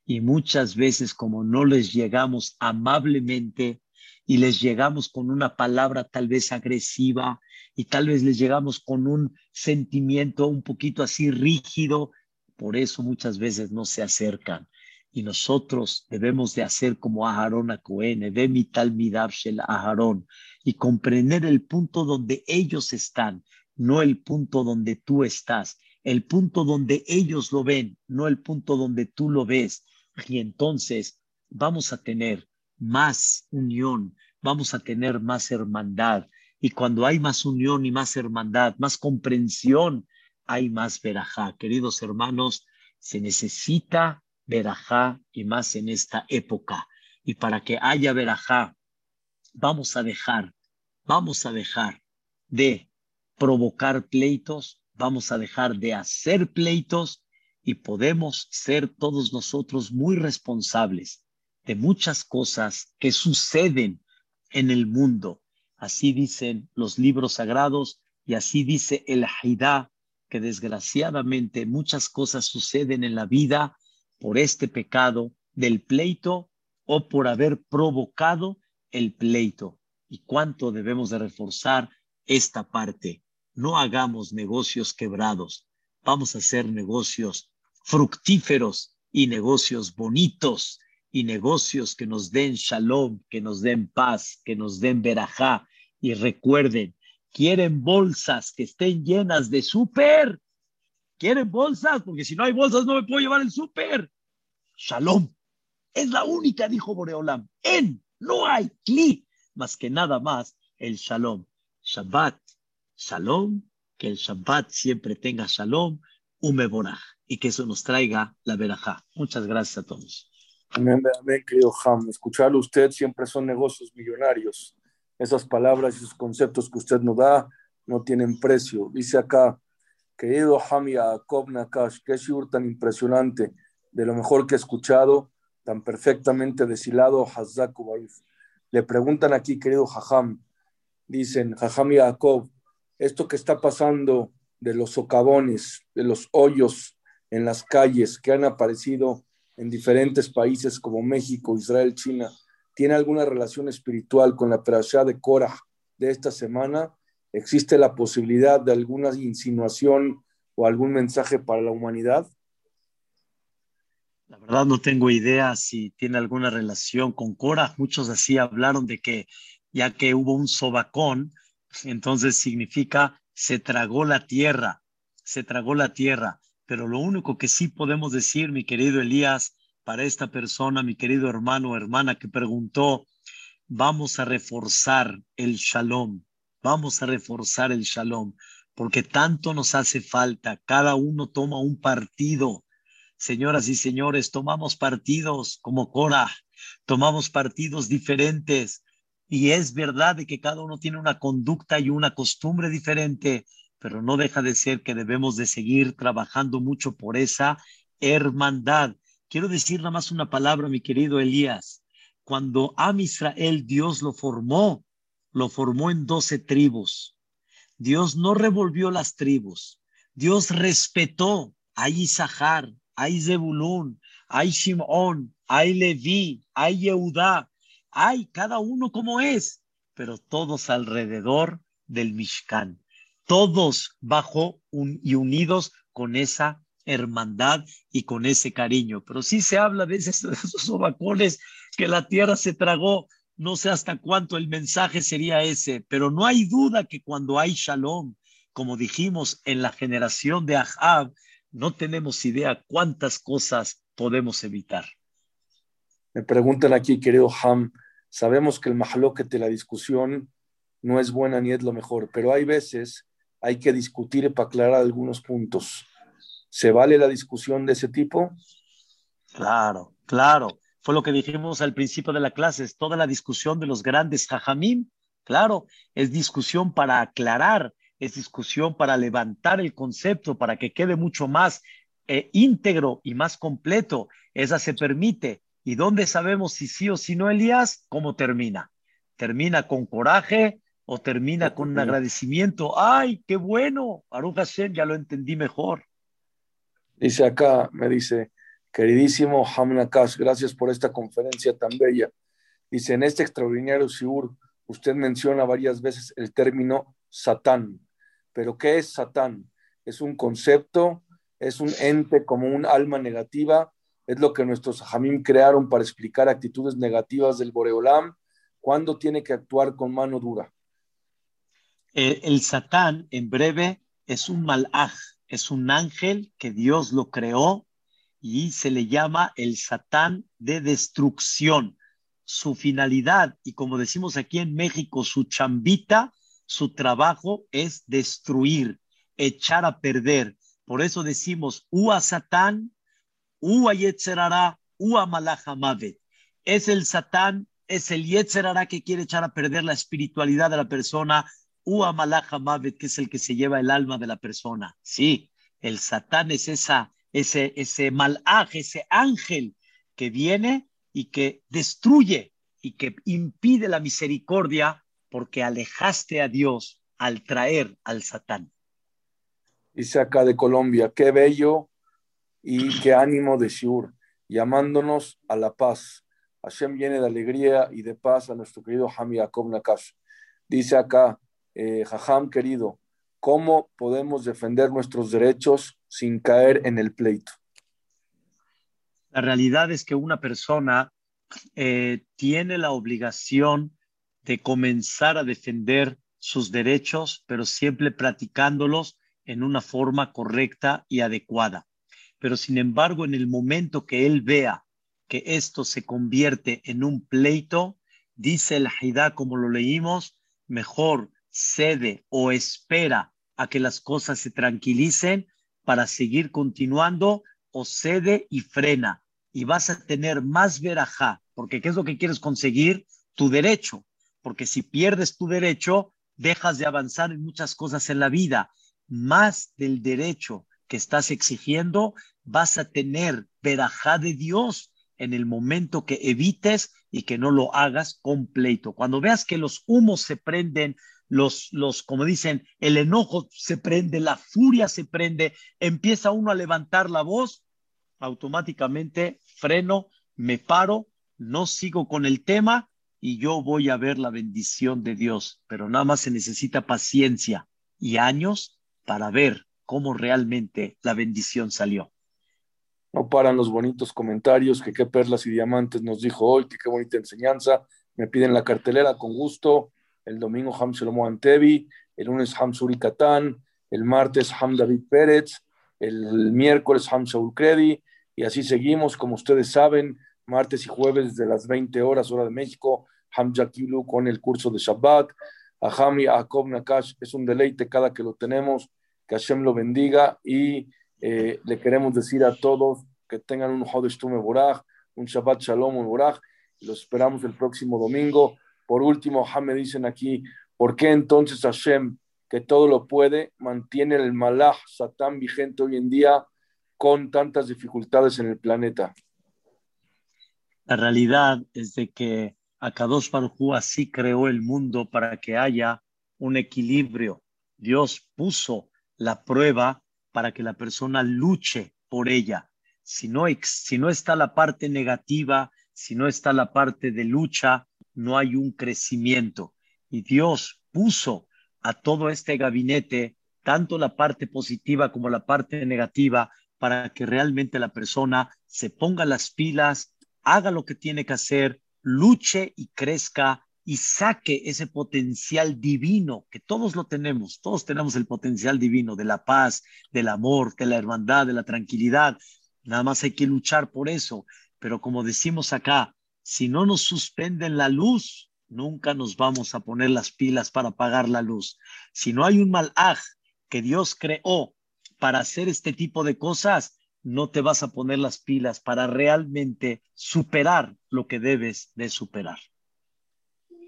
Y muchas veces como no les llegamos amablemente y les llegamos con una palabra tal vez agresiva y tal vez les llegamos con un sentimiento un poquito así rígido, por eso muchas veces no se acercan. Y nosotros debemos de hacer como Aharón a Cohen, tal midabshel Aharón, y comprender el punto donde ellos están, no el punto donde tú estás, el punto donde ellos lo ven, no el punto donde tú lo ves. Y entonces vamos a tener más unión, vamos a tener más hermandad. Y cuando hay más unión y más hermandad, más comprensión, hay más verajá. Queridos hermanos, se necesita verajá y más en esta época. Y para que haya verajá, vamos a dejar, vamos a dejar de provocar pleitos, vamos a dejar de hacer pleitos y podemos ser todos nosotros muy responsables de muchas cosas que suceden en el mundo. Así dicen los libros sagrados y así dice el Haidá, que desgraciadamente muchas cosas suceden en la vida por este pecado del pleito o por haber provocado el pleito. ¿Y cuánto debemos de reforzar esta parte? No hagamos negocios quebrados, vamos a hacer negocios fructíferos y negocios bonitos y negocios que nos den shalom, que nos den paz, que nos den verajá. Y recuerden, quieren bolsas que estén llenas de súper, ¿Quieren bolsas? Porque si no hay bolsas no me puedo llevar el súper. Shalom. Es la única, dijo Boreolam. En, no hay cli, más que nada más el shalom. Shabbat, shalom, que el Shabbat siempre tenga shalom, umeborah, y que eso nos traiga la verajá. Muchas gracias a todos. Amén, amén, querido Ham. Escucharlo usted siempre son negocios millonarios. Esas palabras y esos conceptos que usted nos da no tienen precio. Dice acá, Querido Hami Yaakov Nakash, qué shiur tan impresionante, de lo mejor que he escuchado, tan perfectamente deshilado, Hazaku Le preguntan aquí, querido Jajam, dicen, Jajam Yaakov, esto que está pasando de los socavones, de los hoyos en las calles que han aparecido en diferentes países como México, Israel, China, ¿tiene alguna relación espiritual con la perashá de Korah de esta semana? ¿Existe la posibilidad de alguna insinuación o algún mensaje para la humanidad? La verdad no tengo idea si tiene alguna relación con Cora. Muchos así hablaron de que ya que hubo un sobacón, entonces significa se tragó la tierra, se tragó la tierra. Pero lo único que sí podemos decir, mi querido Elías, para esta persona, mi querido hermano o hermana que preguntó, vamos a reforzar el shalom, Vamos a reforzar el shalom, porque tanto nos hace falta. Cada uno toma un partido. Señoras y señores, tomamos partidos como Cora, tomamos partidos diferentes. Y es verdad de que cada uno tiene una conducta y una costumbre diferente, pero no deja de ser que debemos de seguir trabajando mucho por esa hermandad. Quiero decir nada más una palabra, mi querido Elías. Cuando Am Israel Dios lo formó, lo formó en doce tribus. Dios no revolvió las tribus. Dios respetó a Isahar, a Zebulún, a Shimón, a Leví, a Yehudá. Hay cada uno como es, pero todos alrededor del Mishkan. Todos bajo y unidos con esa hermandad y con ese cariño. Pero sí se habla de esos, de que la tierra se tragó. No sé hasta cuánto el mensaje sería ese, pero no hay duda que cuando hay shalom, como dijimos en la generación de Ahab, no tenemos idea cuántas cosas podemos evitar. Me preguntan aquí, querido Ham, sabemos que el mahloket de la discusión no es buena ni es lo mejor, pero hay veces hay que discutir para aclarar algunos puntos. ¿Se vale la discusión de ese tipo? Claro, claro. Fue lo que dijimos al principio de la clase, es toda la discusión de los grandes jajamim. Claro, es discusión para aclarar, es discusión para levantar el concepto, para que quede mucho más eh, íntegro y más completo. Esa se permite. ¿Y dónde sabemos si sí o si no, Elías? ¿Cómo termina? ¿Termina con coraje o termina con un agradecimiento? ¡Ay, qué bueno! Aruch Hashem, ya lo entendí mejor. Dice acá, me dice, queridísimo Hamnakash, gracias por esta conferencia tan bella. Dice, en este extraordinario Siur, usted menciona varias veces el término Satán. Pero ¿qué es Satán? ¿Es un concepto? ¿Es un ente como un alma negativa? ¿Es lo que nuestros Hamim crearon para explicar actitudes negativas del Boreolam? ¿Cuándo tiene que actuar con mano dura? El, el Satán, en breve, es un malaj, es un ángel que Dios lo creó y se le llama el Satán de destrucción. Su finalidad, y como decimos aquí en México, su chambita, su trabajo es destruir, echar a perder. Por eso decimos, Ua Satán, Ua Yetzerara, Ua Malachamavet. Es el Satán, es el Yetzerara que quiere echar a perder la espiritualidad de la persona, Ua Malacha Mavet, que es el que se lleva el alma de la persona. Sí, el Satán es esa, ese, ese malaj, ese ángel que viene y que destruye y que impide la misericordia porque alejaste a Dios al traer al Satán. Dice acá de Colombia, qué bello y qué ánimo de Shur, llamándonos a la paz. Hashem viene de alegría y de paz a nuestro querido Hami Nakash. Dice acá, eh, Jajam querido, ¿cómo podemos defender nuestros derechos sin caer en el pleito? La realidad es que una persona eh, tiene la obligación de comenzar a defender sus derechos, pero siempre practicándolos en una forma correcta y adecuada. Pero sin embargo, en el momento que él vea que esto se convierte en un pleito, dice el Haidá, como lo leímos, mejor cede o espera a que las cosas se tranquilicen para seguir continuando o cede y frena y vas a tener más verajá, porque ¿qué es lo que quieres conseguir? Tu derecho, porque si pierdes tu derecho, dejas de avanzar en muchas cosas en la vida. Más del derecho que estás exigiendo, vas a tener verajá de Dios en el momento que evites y que no lo hagas completo. Cuando veas que los humos se prenden, los, los, como dicen, el enojo se prende, la furia se prende, empieza uno a levantar la voz, automáticamente freno, me paro, no sigo con el tema y yo voy a ver la bendición de Dios, pero nada más se necesita paciencia y años para ver cómo realmente la bendición salió. No paran los bonitos comentarios, que qué perlas y diamantes nos dijo hoy, qué bonita enseñanza. Me piden la cartelera con gusto el domingo Ham Shlomo Antevi, el lunes Ham Suri Katán, el martes Ham David Pérez, el miércoles Ham Shaul Credi, y así seguimos, como ustedes saben, martes y jueves desde las 20 horas, hora de México, Ham Jakilu con el curso de Shabbat, a Ham y Nakash, es un deleite cada que lo tenemos, que Hashem lo bendiga y eh, le queremos decir a todos que tengan un Hodesh Tume un Shabbat Shalom Boraj, los esperamos el próximo domingo. Por último, me dicen aquí, ¿por qué entonces Hashem que todo lo puede, mantiene el malach satán vigente hoy en día con tantas dificultades en el planeta? La realidad es de que Akadosh Baruj así creó el mundo para que haya un equilibrio. Dios puso la prueba para que la persona luche por ella. Si no está la parte negativa, si no está la parte de lucha, no hay un crecimiento. Y Dios puso a todo este gabinete, tanto la parte positiva como la parte negativa, para que realmente la persona se ponga las pilas, haga lo que tiene que hacer, luche y crezca y saque ese potencial divino que todos lo tenemos, todos tenemos el potencial divino de la paz, del amor, de la hermandad, de la tranquilidad. Nada más hay que luchar por eso. Pero como decimos acá, si no nos suspenden la luz, nunca nos vamos a poner las pilas para apagar la luz. Si no hay un malaj que Dios creó para hacer este tipo de cosas, no te vas a poner las pilas para realmente superar lo que debes de superar.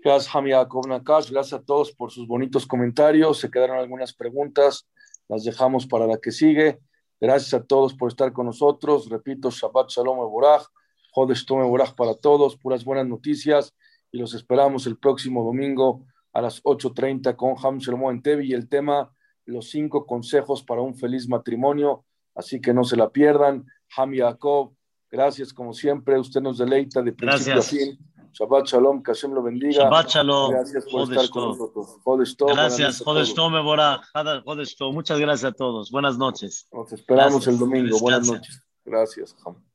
Gracias, Hamia Nakash. Gracias a todos por sus bonitos comentarios. Se quedaron algunas preguntas, las dejamos para la que sigue. Gracias a todos por estar con nosotros. Repito, Shabbat Shalom Eborach, Jodesh Tome Eborach para todos, puras buenas noticias. Y los esperamos el próximo domingo a las 8.30 con Ham Shalom en Tevi y el tema, los cinco consejos para un feliz matrimonio así que no se la pierdan. Ham Yaakov, gracias como siempre, usted nos deleita de principio a fin. Shabbat Shalom, que Hashem lo bendiga. Shabbat Shalom. Gracias por estar con nosotros. Gracias, Jodesto, Mebora, Jodesto. Muchas gracias a todos. Buenas noches. Nos esperamos el domingo. Buenas noches. Gracias, Ham.